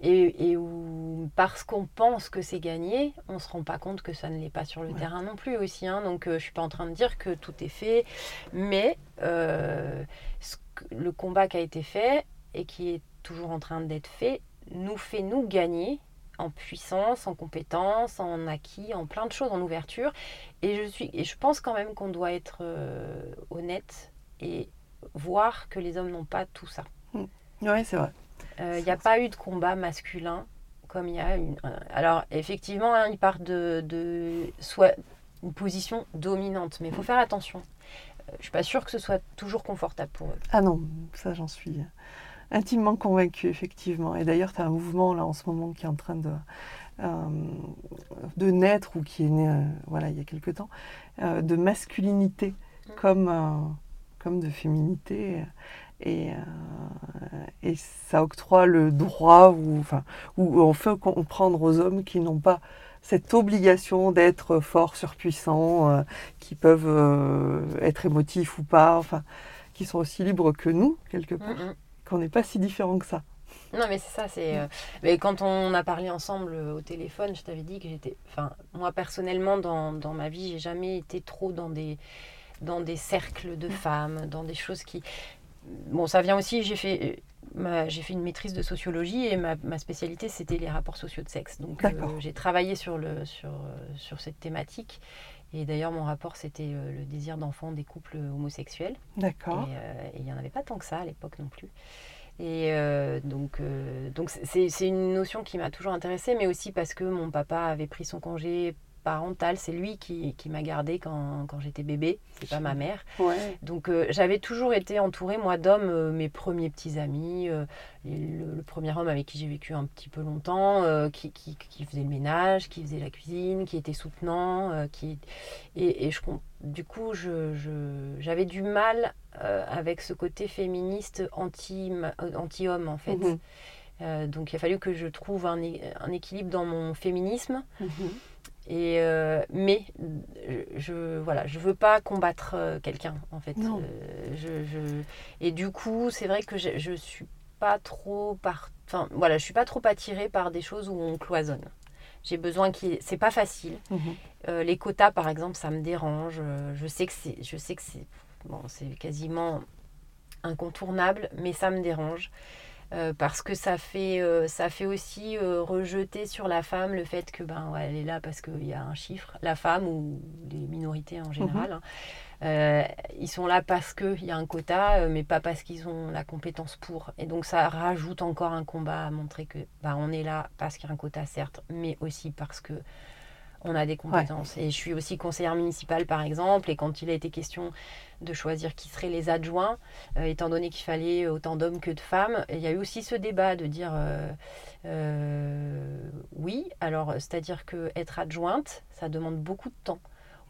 et, et où parce qu'on pense que c'est gagné, on se rend pas compte que ça ne l'est pas sur le Ouais. terrain non plus aussi. hein. Donc, euh, je suis pas en train de dire que tout est fait, mais euh, ce que- le combat qui a été fait et qui est toujours en train d'être fait nous fait nous gagner en puissance, en compétence, en acquis, en plein de choses, en ouverture. Et je, suis, et je pense quand même qu'on doit être euh, honnête et voir que les hommes n'ont pas tout ça. Oui, c'est vrai. Euh, Il n'y a pas eu de combat masculin comme il y a une. euh, Alors, effectivement, hein, ils partent de, de soit une position dominante, mais il faut faire attention. Euh, Je ne suis pas sûre que ce soit toujours confortable pour eux. Ah non, ça j'en suis intimement convaincue, effectivement. Et d'ailleurs, tu as un mouvement là en ce moment qui est en train de, euh, de naître ou qui est né euh, voilà, il y a quelque temps, euh, de masculinité Mm. comme, comme de féminité. Et, et ça octroie le droit ou, enfin, ou on fait comprendre aux hommes qui n'ont pas cette obligation d'être forts, surpuissants, qui peuvent être émotifs ou pas, enfin, qui sont aussi libres que nous, quelque part, Mm, mm. Qu'on n'est pas si différents que ça. Non, mais c'est ça. C'est. euh, Mais quand on a parlé ensemble euh, au téléphone, je t'avais dit que j'étais. Enfin, moi personnellement, dans, dans ma vie, j'ai jamais été trop dans des dans des cercles de femmes, dans des choses qui. Bon, ça vient aussi. J'ai fait. euh, J'ai fait une maîtrise de sociologie et ma, ma spécialité c'était les rapports sociaux de sexe. Donc euh, j'ai travaillé sur, le, sur, sur cette thématique. Et d'ailleurs mon rapport c'était euh, le désir d'enfant des couples homosexuels. D'accord. Et, euh, il n'y en avait pas tant que ça à l'époque non plus. Et euh, donc, euh, donc c'est une notion qui m'a toujours intéressée, mais aussi parce que mon papa avait pris son congé parental. C'est lui qui, qui m'a gardée quand, quand j'étais bébé, c'est pas ma mère. Ouais. Donc euh, j'avais toujours été entourée, moi, d'hommes, euh, mes premiers petits amis, euh, et le, le premier homme avec qui j'ai vécu un petit peu longtemps, euh, qui, qui, qui faisait le ménage, qui faisait la cuisine, qui était soutenant, euh, qui... Et, et je, com- du coup, je, je- j'avais du mal euh, avec ce côté féministe anti, anti-homme, en fait. Mhm. Euh, donc il a fallu que je trouve un équilibre dans mon féminisme. Mhm. Et euh, mais je, je voilà, je veux pas combattre euh, quelqu'un en fait. Non. Euh, je, je- et du coup, c'est vrai que je, je suis pas trop par, enfin voilà, je suis pas trop attirée par des choses où on cloisonne. J'ai besoin qu'il, c'est pas facile. Mhm. Euh, les quotas, par exemple, ça me dérange. Euh, Je sais que c'est, je sais que c'est, bon, c'est quasiment incontournable, mais ça me dérange. Euh, parce que ça fait, euh, ça fait aussi euh, rejeter sur la femme le fait que ben ouais, elle est là parce qu'il y a un chiffre. La femme ou les minorités en général, hein, euh, ils sont là parce qu'il y a un quota, mais pas parce qu'ils ont la compétence pour. Et donc ça rajoute encore un combat à montrer que ben, on est là parce qu'il y a un quota certes, mais aussi parce que on a des compétences. Et je suis aussi conseillère municipale, par exemple, et quand il a été question de choisir qui seraient les adjoints, euh, étant donné qu'il fallait autant d'hommes que de femmes, il y a eu aussi ce débat de dire euh, euh, oui, alors c'est-à-dire que être adjointe, ça demande beaucoup de temps.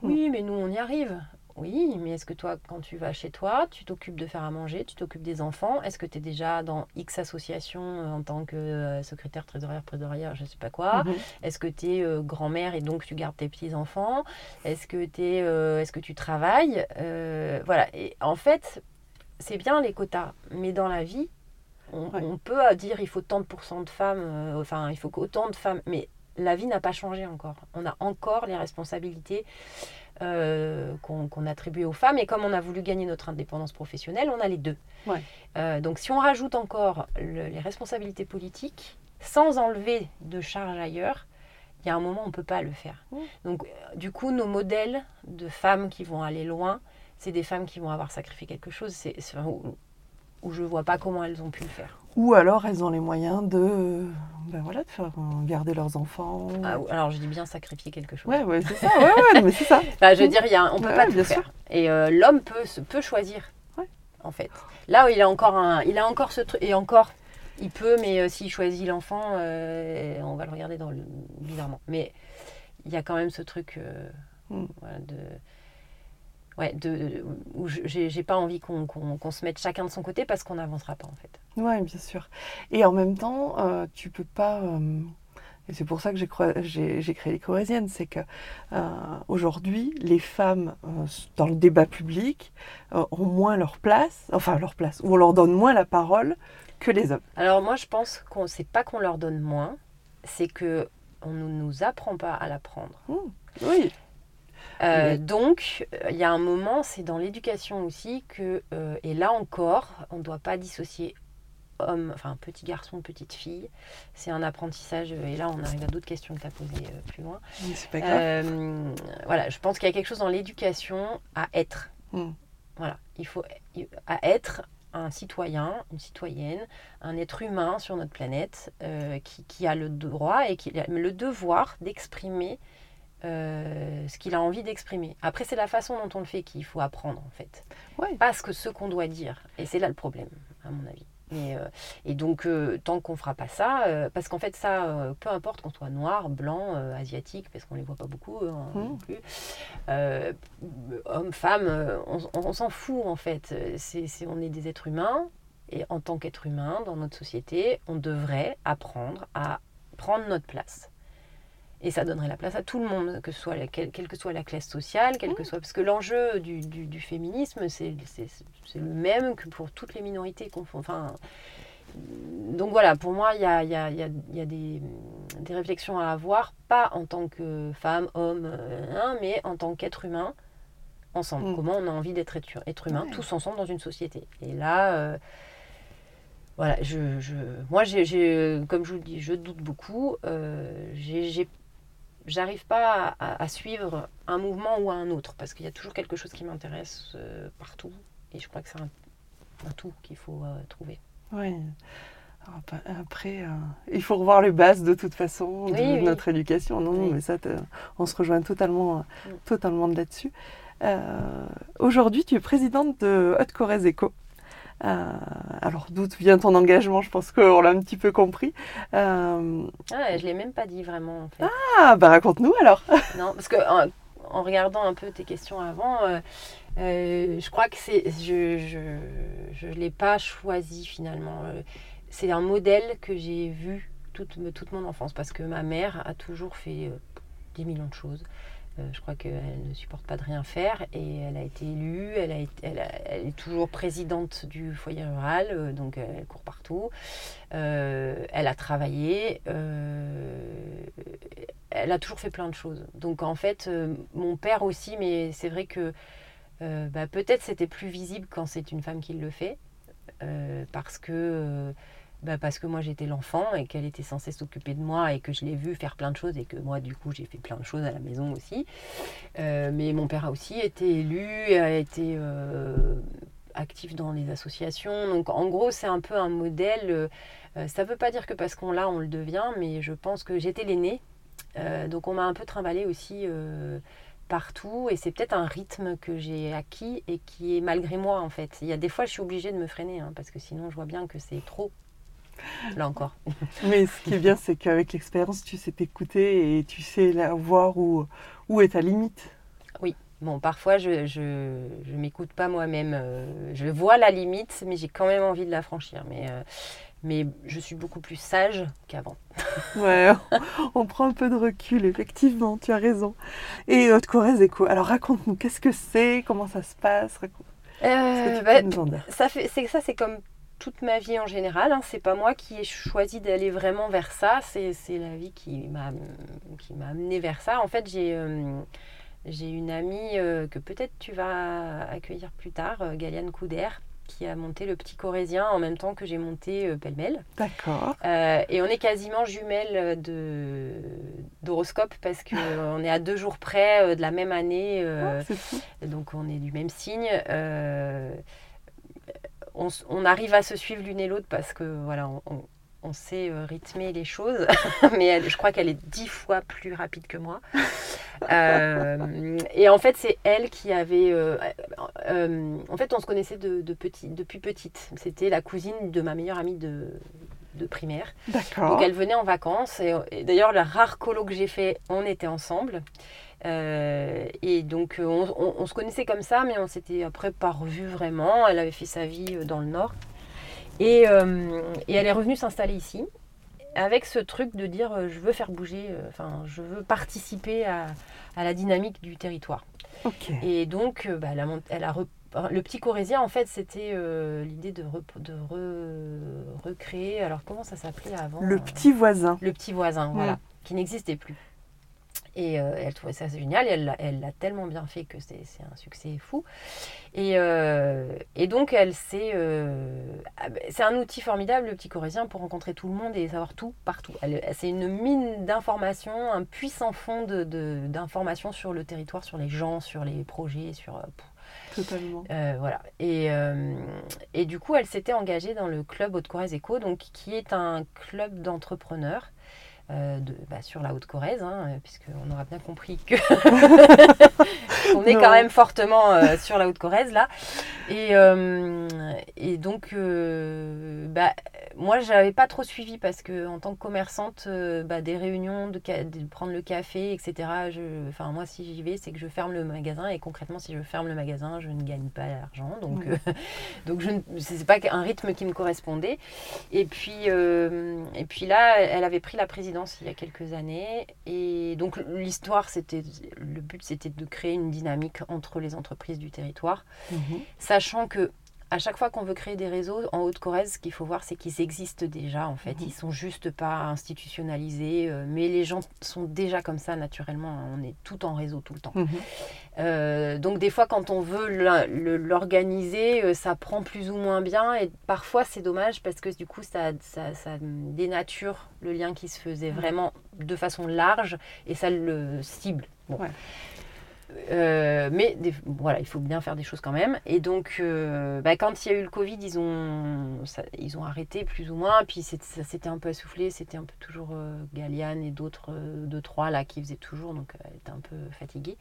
Mm. Oui, mais nous, on y arrive. Oui, mais est-ce que toi, quand tu vas chez toi, tu t'occupes de faire à manger, tu t'occupes des enfants? Est-ce que tu es déjà dans X association euh, en tant que euh, secrétaire, trésorière, trésorière, je ne sais pas quoi? Mhm. Est-ce que tu es euh, grand-mère et donc tu gardes tes petits-enfants? Est-ce que, es, est-ce que tu travailles? Voilà. Et en fait, c'est bien les quotas, mais dans la vie, on, on peut dire il faut tant de pourcents de femmes, enfin, il faut qu'autant de femmes, mais la vie n'a pas changé encore. On a encore les responsabilités euh, qu'on attribue aux femmes. Et comme on a voulu gagner notre indépendance professionnelle, on a les deux. Euh, donc si on rajoute encore les responsabilités politiques, sans enlever de charge ailleurs, il y a un moment où on ne peut pas le faire. Donc euh, du coup, nos modèles de femmes qui vont aller loin, c'est des femmes qui vont avoir sacrifié quelque chose. C'est où je vois pas comment elles ont pu le faire. Ou alors elles ont les moyens de, ben voilà, de faire euh, garder leurs enfants. Ah, alors je dis bien sacrifier quelque chose. Ouais, ouais c'est ça. Ouais, ouais, mais c'est ça. [LAUGHS] je veux dire, y a, on peut pas tout faire. Et euh, l'homme peut, peut choisir. En fait. Là, il a encore un, il a encore ce truc et encore, il peut, mais euh, s'il choisit l'enfant, on va le regarder dans le, bizarrement. Mais il y a quand même ce truc mm. de ouais, de, où j'ai pas envie qu'on se mette chacun de son côté parce qu'on n'avancera pas en fait. Oui, bien sûr. Et en même temps, euh, tu peux pas. Euh, et c'est pour ça que j'ai créé les Corésiennes, c'est que euh, aujourd'hui, les femmes dans le débat public ont moins leur place, enfin leur place, ou on leur donne moins la parole que les hommes. Alors moi, je pense qu'on sait pas qu'on leur donne moins, c'est que on ne nous apprend pas à l'apprendre. Mmh. oui. Euh, donc, euh, il y a un moment, c'est dans l'éducation aussi que, euh, et là encore, on ne doit pas dissocier homme, enfin petit garçon, petite fille. C'est un apprentissage, et là on arrive à d'autres questions que tu as posées plus loin. c'est pas grave. voilà, je pense qu'il y a quelque chose dans l'éducation à être. Hmm. Voilà, il faut à être un citoyen, une citoyenne, un être humain sur notre planète qui, qui, a le droit et qui a le devoir d'exprimer euh, ce qu'il a envie d'exprimer. Après, c'est la façon dont on le fait qu'il faut apprendre, en fait. Ouais. Pas ce qu'on doit dire. Et c'est là le problème, à mon avis. Et, euh, et donc, euh, tant qu'on fera pas ça, parce qu'en fait, ça, peu importe qu'on soit noir, blanc, asiatique, parce qu'on les voit pas beaucoup hein, mmh. non plus, homme, femme, on, s'en fout, en fait. C'est, on est des êtres humains, et en tant qu'être humain, dans notre société, on devrait apprendre à prendre notre place. Et ça donnerait la place à tout le monde, que ce soit quelle, que soit la classe sociale, quelle que mmh. soit. Parce que l'enjeu du, du, féminisme, c'est le même que pour toutes les minorités. Enfin, donc voilà, pour moi, il y a, y a, y a des, des, réflexions à avoir, pas en tant que femme, homme, hein, mais en tant qu'être humain, ensemble. Mmh. Comment on a envie d'être être humain, tous ensemble dans une société. Et là. Euh, voilà, je, je, moi, j'ai, comme je vous le dis, je doute beaucoup. Euh, j'ai j'arrive pas à, suivre un mouvement ou un autre parce qu'il y a toujours quelque chose qui m'intéresse euh, partout et je crois que c'est un, tout qu'il faut euh, trouver. Oui. Bah, après, euh, il faut revoir les bases de toute façon de notre éducation. Non, non, mais ça, on se rejoint totalement, mm. totalement là-dessus. Aujourd'hui, tu es présidente de Haute Corrèze Eco. Euh, alors d'où vient ton engagement? Je pense qu'on l'a un petit peu compris. Euh... Ah, je l'ai même pas dit vraiment. En fait. Ah, bah raconte-nous alors. [LAUGHS] non, parce que en, regardant un peu tes questions avant, euh, euh, je crois que c'est, je je, l'ai pas choisi finalement. C'est un modèle que j'ai vu toute, toute mon enfance parce que ma mère a toujours fait 10 millions de choses. Euh, je crois qu'elle ne supporte pas de rien faire et elle a été élue, elle, a elle, est toujours présidente du foyer rural, euh, donc elle court partout. Euh, elle a travaillé, elle a toujours fait plein de choses. Donc en fait, mon père aussi, mais c'est vrai que bah, peut-être c'était plus visible quand c'est une femme qui le fait, parce que bah parce que moi j'étais l'enfant et qu'elle était censée s'occuper de moi et que je l'ai vue faire plein de choses et que moi du coup j'ai fait plein de choses à la maison aussi. Euh, mais mon père a aussi été élu, a été euh, actif dans les associations. Donc en gros c'est un peu un modèle. Euh, ça ne veut pas dire que parce qu'on l'a on le devient, mais je pense que j'étais l'aînée donc on m'a un peu trimballé aussi partout et c'est peut-être un rythme que j'ai acquis et qui est malgré moi en fait. Il y a des fois je suis obligée de me freiner hein, parce que sinon je vois bien que c'est trop. [LAUGHS] Là encore. [LAUGHS] Mais ce qui est bien c'est qu'avec l'expérience tu sais t'écouter et tu sais voir où, où est ta limite. Oui. Bon, parfois je je, je m'écoute pas moi-même. Euh, je vois la limite, mais j'ai quand même envie de la franchir. Mais euh, mais je suis beaucoup plus sage qu'avant. [LAUGHS] ouais, on, prend un peu de recul, effectivement, tu as raison. Et Haute Corrèze Éco, alors raconte-nous, qu'est-ce que c'est, comment ça se passe euh, bah, ça fait, c'est ça, c'est comme toute ma vie en général. Hein. C'est pas moi qui ai choisi d'aller vraiment vers ça, c'est, la vie qui m'a, qui m'a amené vers ça. En fait, j'ai, euh, j'ai une amie euh, que peut-être tu vas accueillir plus tard, Galiane Couder, qui a monté le petit corésien en même temps que j'ai monté euh, Pêle-Mêle. D'accord. Euh, et on est quasiment jumelles de, d'horoscope parce qu'on [LAUGHS] est à deux jours près euh, de la même année. Oh, donc on est du même signe. On, on, arrive à se suivre l'une et l'autre parce que voilà, on, on sait euh, rythmer les choses, [LAUGHS] mais je crois qu'elle est dix fois plus rapide que moi. Euh, et en fait, c'est elle qui avait. Euh, en fait, on se connaissait de, petit, depuis petite. C'était la cousine de ma meilleure amie de, de primaire. D'accord. Donc elle venait en vacances. Et, d'ailleurs, la rare colo que j'ai fait, on était ensemble. Et donc on, on, se connaissait comme ça, mais on s'était après pas revu vraiment. Elle avait fait sa vie dans le Nord. Euh, et, elle est revenue s'installer ici avec ce truc de dire euh, je veux faire bouger, euh, enfin je veux participer à, la dynamique du territoire. Et donc bah, elle a, le petit corésien en fait c'était l'idée de, de recréer. Alors comment ça s'appelait avant Le petit voisin. Le petit voisin, voilà, qui n'existait plus. Et euh, elle trouvait ça génial. Et elle l'a tellement bien fait que c'est un succès fou. Et, euh, et donc, elle euh, ah ben, c'est un outil formidable, le petit corésien, pour rencontrer tout le monde et savoir tout partout. C'est une mine d'informations, un puissant fond d'informations de, sur le territoire, sur les gens, sur les projets, sur. Totalement. voilà. Et, et, du coup, elle s'était engagée dans le club Haute-Corrèze Eco, donc, qui est un club d'entrepreneurs euh, de, bah, sur la Haute-Corrèze, hein, euh, puisqu'on aura bien compris que [LAUGHS] [LAUGHS] on est quand même fortement euh, sur la Haute-Corrèze là. Et, et donc, bah, moi, j'avais pas trop suivi parce que en tant que commerçante, bah, des réunions, de, de, prendre le café, etc. Je, enfin, moi, si j'y vais, c'est que je ferme le magasin et concrètement, si je ferme le magasin, je ne gagne pas d'argent. Donc, [LAUGHS] donc je c'est pas un rythme qui me correspondait. Et puis, et puis là, elle avait pris la présidence il y a quelques années. Et donc l'histoire, c'était le but, c'était de créer une dynamique entre les entreprises du territoire, mhm. sachant que à chaque fois qu'on veut créer des réseaux en Haute-Corrèze, ce qu'il faut voir, c'est qu'ils existent déjà en fait. Mhm. Ils sont juste pas institutionnalisés, euh, mais les gens sont déjà comme ça naturellement. On est tout en réseau tout le temps. Mhm. Euh, donc des fois, quand on veut l'organiser, euh, ça prend plus ou moins bien, et parfois c'est dommage parce que du coup, ça, ça, dénature le lien qui se faisait mhm. vraiment de façon large et ça le cible. Bon. Euh, mais voilà, il faut bien faire des choses quand même. Et donc, euh, bah, quand il y a eu le Covid, ils ont, ils ont arrêté plus ou moins. Puis ça s'était un peu essoufflé. C'était un peu toujours euh, Galiane et d'autres, deux, trois là qui faisaient toujours. Donc, elle était un peu fatiguée.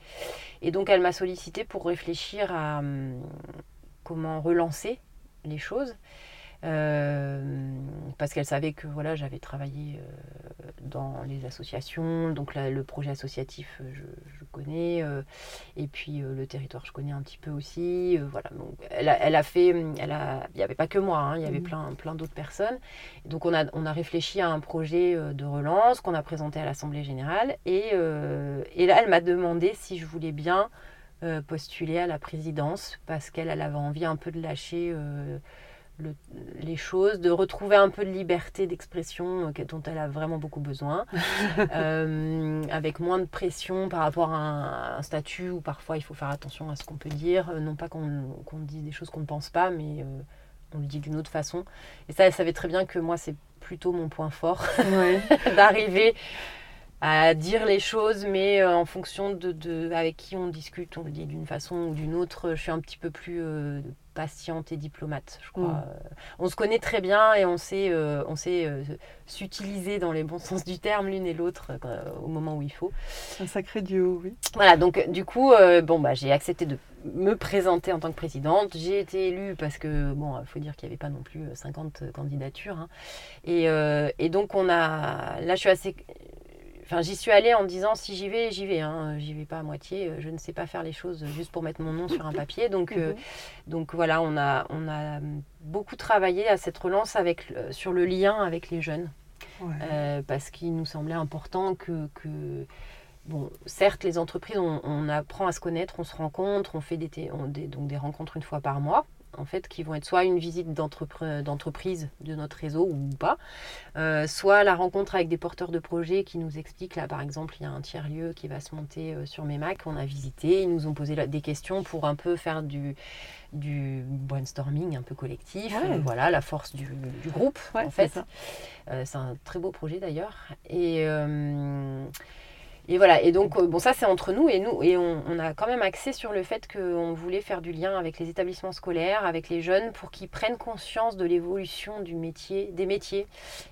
Et donc, elle m'a sollicité pour réfléchir à hum, comment relancer les choses. Euh, parce qu'elle savait que voilà, j'avais travaillé euh, dans les associations, donc le projet associatif, euh, je, connais, et puis le territoire, je connais un petit peu aussi. voilà, donc elle a, elle a fait, elle a, il n'y avait pas que moi, hein, il y avait mmh. plein, plein d'autres personnes. Donc on a, on a réfléchi à un projet de relance qu'on a présenté à l'Assemblée générale, et, et là, elle m'a demandé si je voulais bien postuler à la présidence, parce qu'elle elle avait envie un peu de lâcher les choses, de retrouver un peu de liberté d'expression euh, dont elle a vraiment beaucoup besoin, [LAUGHS] euh, avec moins de pression par rapport à un, statut où parfois il faut faire attention à ce qu'on peut dire, euh, non pas qu'on dise des choses qu'on ne pense pas, mais on le dit d'une autre façon. Et ça, elle savait très bien que moi, c'est plutôt mon point fort, [LAUGHS] d'arriver à dire les choses, mais euh, en fonction de, de, avec qui on discute, on le dit d'une façon ou d'une autre. Je suis un petit peu plus euh, patiente et diplomate, je crois. Mm. Euh, on se connaît très bien et on sait, euh, on sait euh, s'utiliser dans les bons [LAUGHS] sens du terme l'une et l'autre au moment où il faut. Un sacré duo, oui. Voilà, donc du coup, bon, bah, j'ai accepté de me présenter en tant que présidente. J'ai été élue parce que, bon, il faut dire qu'il n'y avait pas non plus euh, 50 candidatures. hein. Et, euh, et donc, on a. Là, je suis assez. Enfin, j'y suis allée en me disant si j'y vais, j'y vais. Hein. J'y vais pas à moitié. Je ne sais pas faire les choses juste pour mettre mon nom sur un [LAUGHS] papier. Donc, euh, Mhm. donc voilà, on a, on a beaucoup travaillé à cette relance avec, sur le lien avec les jeunes. Ouais. Euh, parce qu'il nous semblait important que, que- bon, certes, les entreprises, on, on apprend à se connaître, on se rencontre, on fait des, té- on- des- donc des rencontres une fois par mois, en fait, qui vont être soit une visite d'entreprise de notre réseau ou pas, euh, soit la rencontre avec des porteurs de projets qui nous expliquent, là, par exemple, il y a un tiers-lieu qui va se monter euh, sur Mémac, on a visité, ils nous ont posé des questions pour un peu faire du du brainstorming un peu collectif, Ouais. Euh, voilà la force du, du groupe Ouais, en fait. Euh, c'est un très beau projet d'ailleurs. Et, et voilà, et donc euh, bon ça c'est entre nous et nous et on, on a quand même axé sur le fait qu'on voulait faire du lien avec les établissements scolaires, avec les jeunes pour qu'ils prennent conscience de l'évolution du métier, des métiers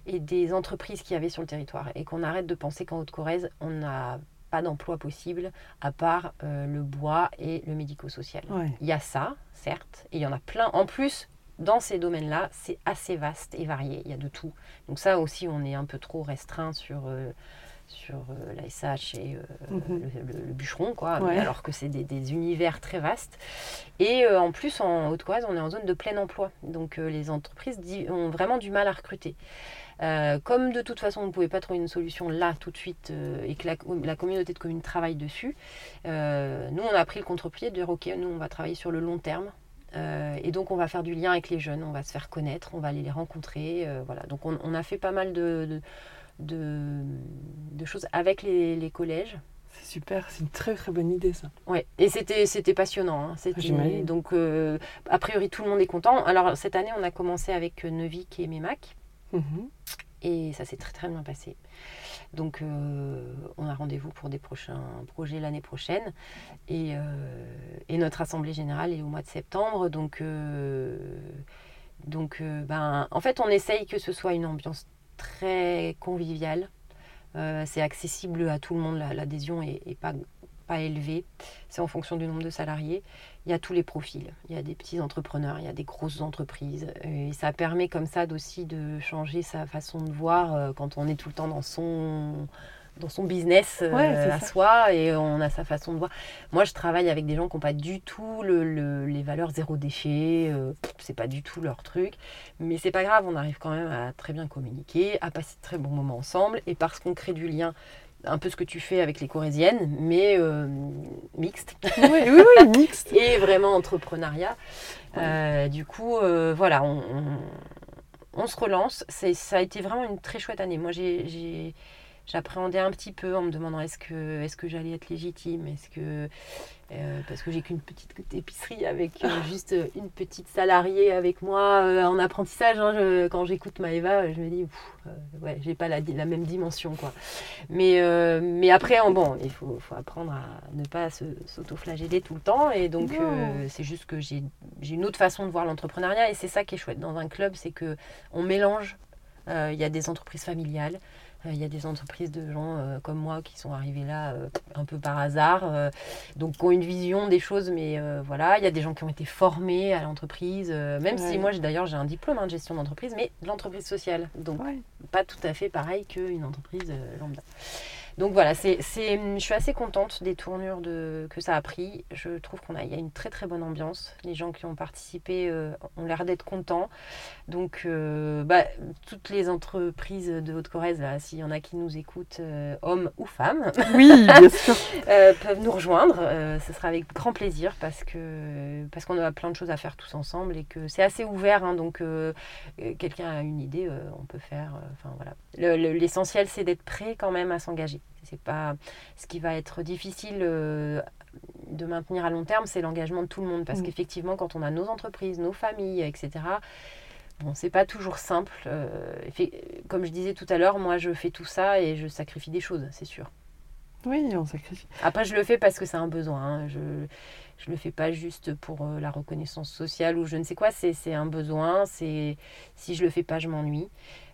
et des entreprises qu'il y avait sur le territoire et qu'on arrête de penser qu'en Haute-Corrèze on n'a pas d'emploi possible à part euh, le bois et le médico-social. Ouais. Il y a ça, certes, et il y en a plein. En plus, dans ces domaines-là, c'est assez vaste et varié. Il y a de tout. Donc ça aussi, on est un peu trop restreint sur, euh, sur euh, la SH et euh, Mhm. le, le- le bûcheron, quoi. Ouais. alors que c'est des, des univers très vastes. Et euh, en plus, en Haute-Corrèze, on est en zone de plein emploi. Donc euh, les entreprises ont vraiment du mal à recruter. Comme de toute façon, on ne pouvait pas trouver une solution là tout de suite et que la, la communauté de communes travaille dessus, nous, on a pris le contre-pied de dire ok, nous, on va travailler sur le long terme. Euh, et donc, on va faire du lien avec les jeunes, on va se faire connaître, on va aller les rencontrer. euh, voilà. Donc, on, on a fait pas mal de, de, de- de choses avec les, les collèges. C'est super, c'est une très très bonne idée ça. Ouais, et c'était c'était passionnant. hein. C'était- J'imagine. Donc, euh, a priori, tout le monde est content. Alors, cette année, on a commencé avec Neuvik et Mémac. Mhm. Et ça s'est très très bien passé. Donc euh, on a rendez-vous pour des prochains projets l'année prochaine. Et, euh, et notre assemblée générale est au mois de septembre. Donc, donc ben, en fait, on essaye que ce soit une ambiance très conviviale. Euh, c'est accessible à tout le monde. La- L'adhésion est, est pas, pas élevée. C'est en fonction du nombre de salariés. Il y a tous les profils. Il y a des petits entrepreneurs, il y a des grosses entreprises. Et ça permet comme ça aussi de changer sa façon de voir euh, quand on est tout le temps dans son, dans son business euh, Ouais, à ça. soi et on a sa façon de voir. Moi, je travaille avec des gens qui n'ont pas du tout le, le- les valeurs zéro déchet. euh, c'est pas du tout leur truc. Mais c'est pas grave, on arrive quand même à très bien communiquer, à passer de très bons moments ensemble. Et parce qu'on crée du lien, un peu ce que tu fais avec les Corésiennes, mais euh, mixte oui, oui, oui, [LAUGHS] mixte. et vraiment entrepreneuriat. Euh, du coup, euh, voilà, on, on- on se relance. C'est- Ça a été vraiment une très chouette année. Moi, j'ai j'appréhendais un petit peu en me demandant est-ce que, est que j'allais être légitime? Est-ce que. euh, parce que j'ai qu'une petite épicerie avec euh, [LAUGHS] juste une petite salariée avec moi euh, en apprentissage. hein. Je- quand j'écoute Maëva, je me dis, euh, ouais, j'ai pas la, la même dimension. quoi. Mais, euh, mais après, bon, il faut, faut apprendre à ne pas se- s'auto-flageller tout le temps. Et donc, euh, c'est juste que j'ai j'ai une autre façon de voir l'entrepreneuriat. Et c'est ça qui est chouette dans un club, c'est que on mélange. Euh, Il y a des entreprises familiales. Euh, Il y a des entreprises de gens euh, comme moi qui sont arrivés là euh, un peu par hasard, euh, donc qui ont une vision des choses, mais euh, voilà, il y a des gens qui ont été formés à l'entreprise, euh, même Ouais. si moi j'ai- d'ailleurs j'ai un diplôme hein, de gestion d'entreprise, mais de l'entreprise sociale, donc Ouais. pas tout à fait pareil qu'une entreprise euh, lambda. Donc voilà, c'est, c'est, je suis assez contente des tournures de, que ça a pris. Je trouve qu'on a, il y a une très très bonne ambiance. Les gens qui ont participé euh, ont l'air d'être contents. Donc euh, bah, toutes les entreprises de Haute-Corrèze, s'il y en a qui nous écoutent, euh, hommes ou femmes, Oui, bien [LAUGHS] sûr. euh, peuvent nous rejoindre. Ce sera avec grand plaisir parce que parce qu'on a plein de choses à faire tous ensemble et que c'est assez ouvert. hein, donc quelqu'un a une idée, on peut faire. Enfin voilà. Le- le- L'essentiel c'est d'être prêt quand même à s'engager. C'est pas ce qui va être difficile. de maintenir à long terme, c'est l'engagement de tout le monde. Parce Mm. qu'effectivement, quand on a nos entreprises, nos familles, etc., Bon, c'est pas toujours simple. comme je disais tout à l'heure, moi je fais tout ça et je sacrifie des choses, c'est sûr. Oui, on sacrifie. Après, je le fais parce que c'est un besoin. Hein. Je je le fais pas juste pour euh, la reconnaissance sociale ou je ne sais quoi. C'est un besoin. C'est si je le fais pas, je m'ennuie.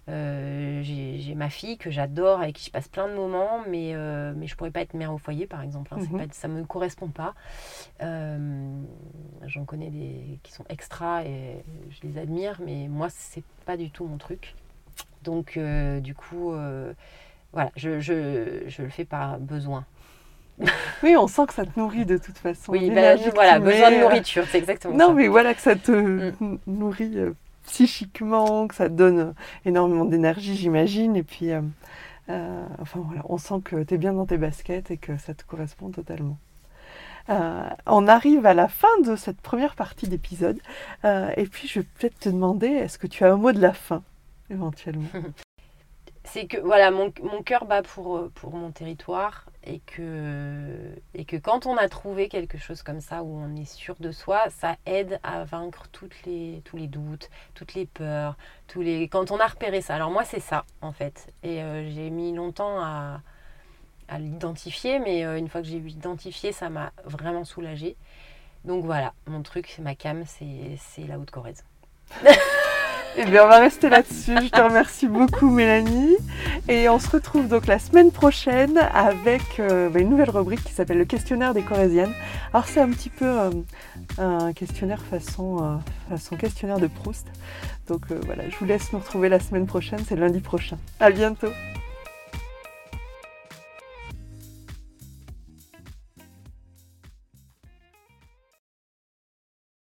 Euh, j'ai ma fille que j'adore, avec qui je passe plein de moments, mais, euh, mais je pourrais pas être mère au foyer, par exemple. Hein. Mhm. ça me correspond pas. J'en connais des qui sont extra et je les admire, mais moi, c'est pas du tout mon truc. Donc, du coup, voilà, je, je, je le fais par besoin. [LAUGHS] oui, on sent que ça te nourrit de toute façon. Oui, bah, voilà, besoin de euh, nourriture, c'est exactement non, ça. Non, mais voilà que ça te mm. nourrit euh, psychiquement, que ça donne euh, énormément d'énergie, j'imagine. Et puis, enfin voilà, on sent que tu es bien dans tes baskets et que ça te correspond totalement. on arrive à la fin de cette première partie d'épisode. et puis, je vais peut-être te demander, est-ce que tu as un mot de la fin, éventuellement? [LAUGHS] c'est que voilà, mon, mon cœur bat pour, euh, pour mon territoire et que, et que quand on a trouvé quelque chose comme ça où on est sûr de soi, ça aide à vaincre toutes les, tous les doutes, toutes les peurs, tous les... quand on a repéré ça. Alors moi c'est ça en fait. Et euh, j'ai mis longtemps à, à l'identifier, mais euh, une fois que j'ai identifié, ça m'a vraiment soulagée. Donc voilà, mon truc, ma cam, c'est la Haute-Corrèze. [LAUGHS] Eh bien, on va rester là-dessus. Je te remercie beaucoup, Mélanie. Et on se retrouve donc la semaine prochaine avec euh, bah, une nouvelle rubrique qui s'appelle le questionnaire des Corésiennes. Alors, c'est un petit peu euh, un questionnaire façon, euh, façon questionnaire de Proust. Donc voilà, je vous laisse nous retrouver la semaine prochaine. C'est lundi prochain. À bientôt.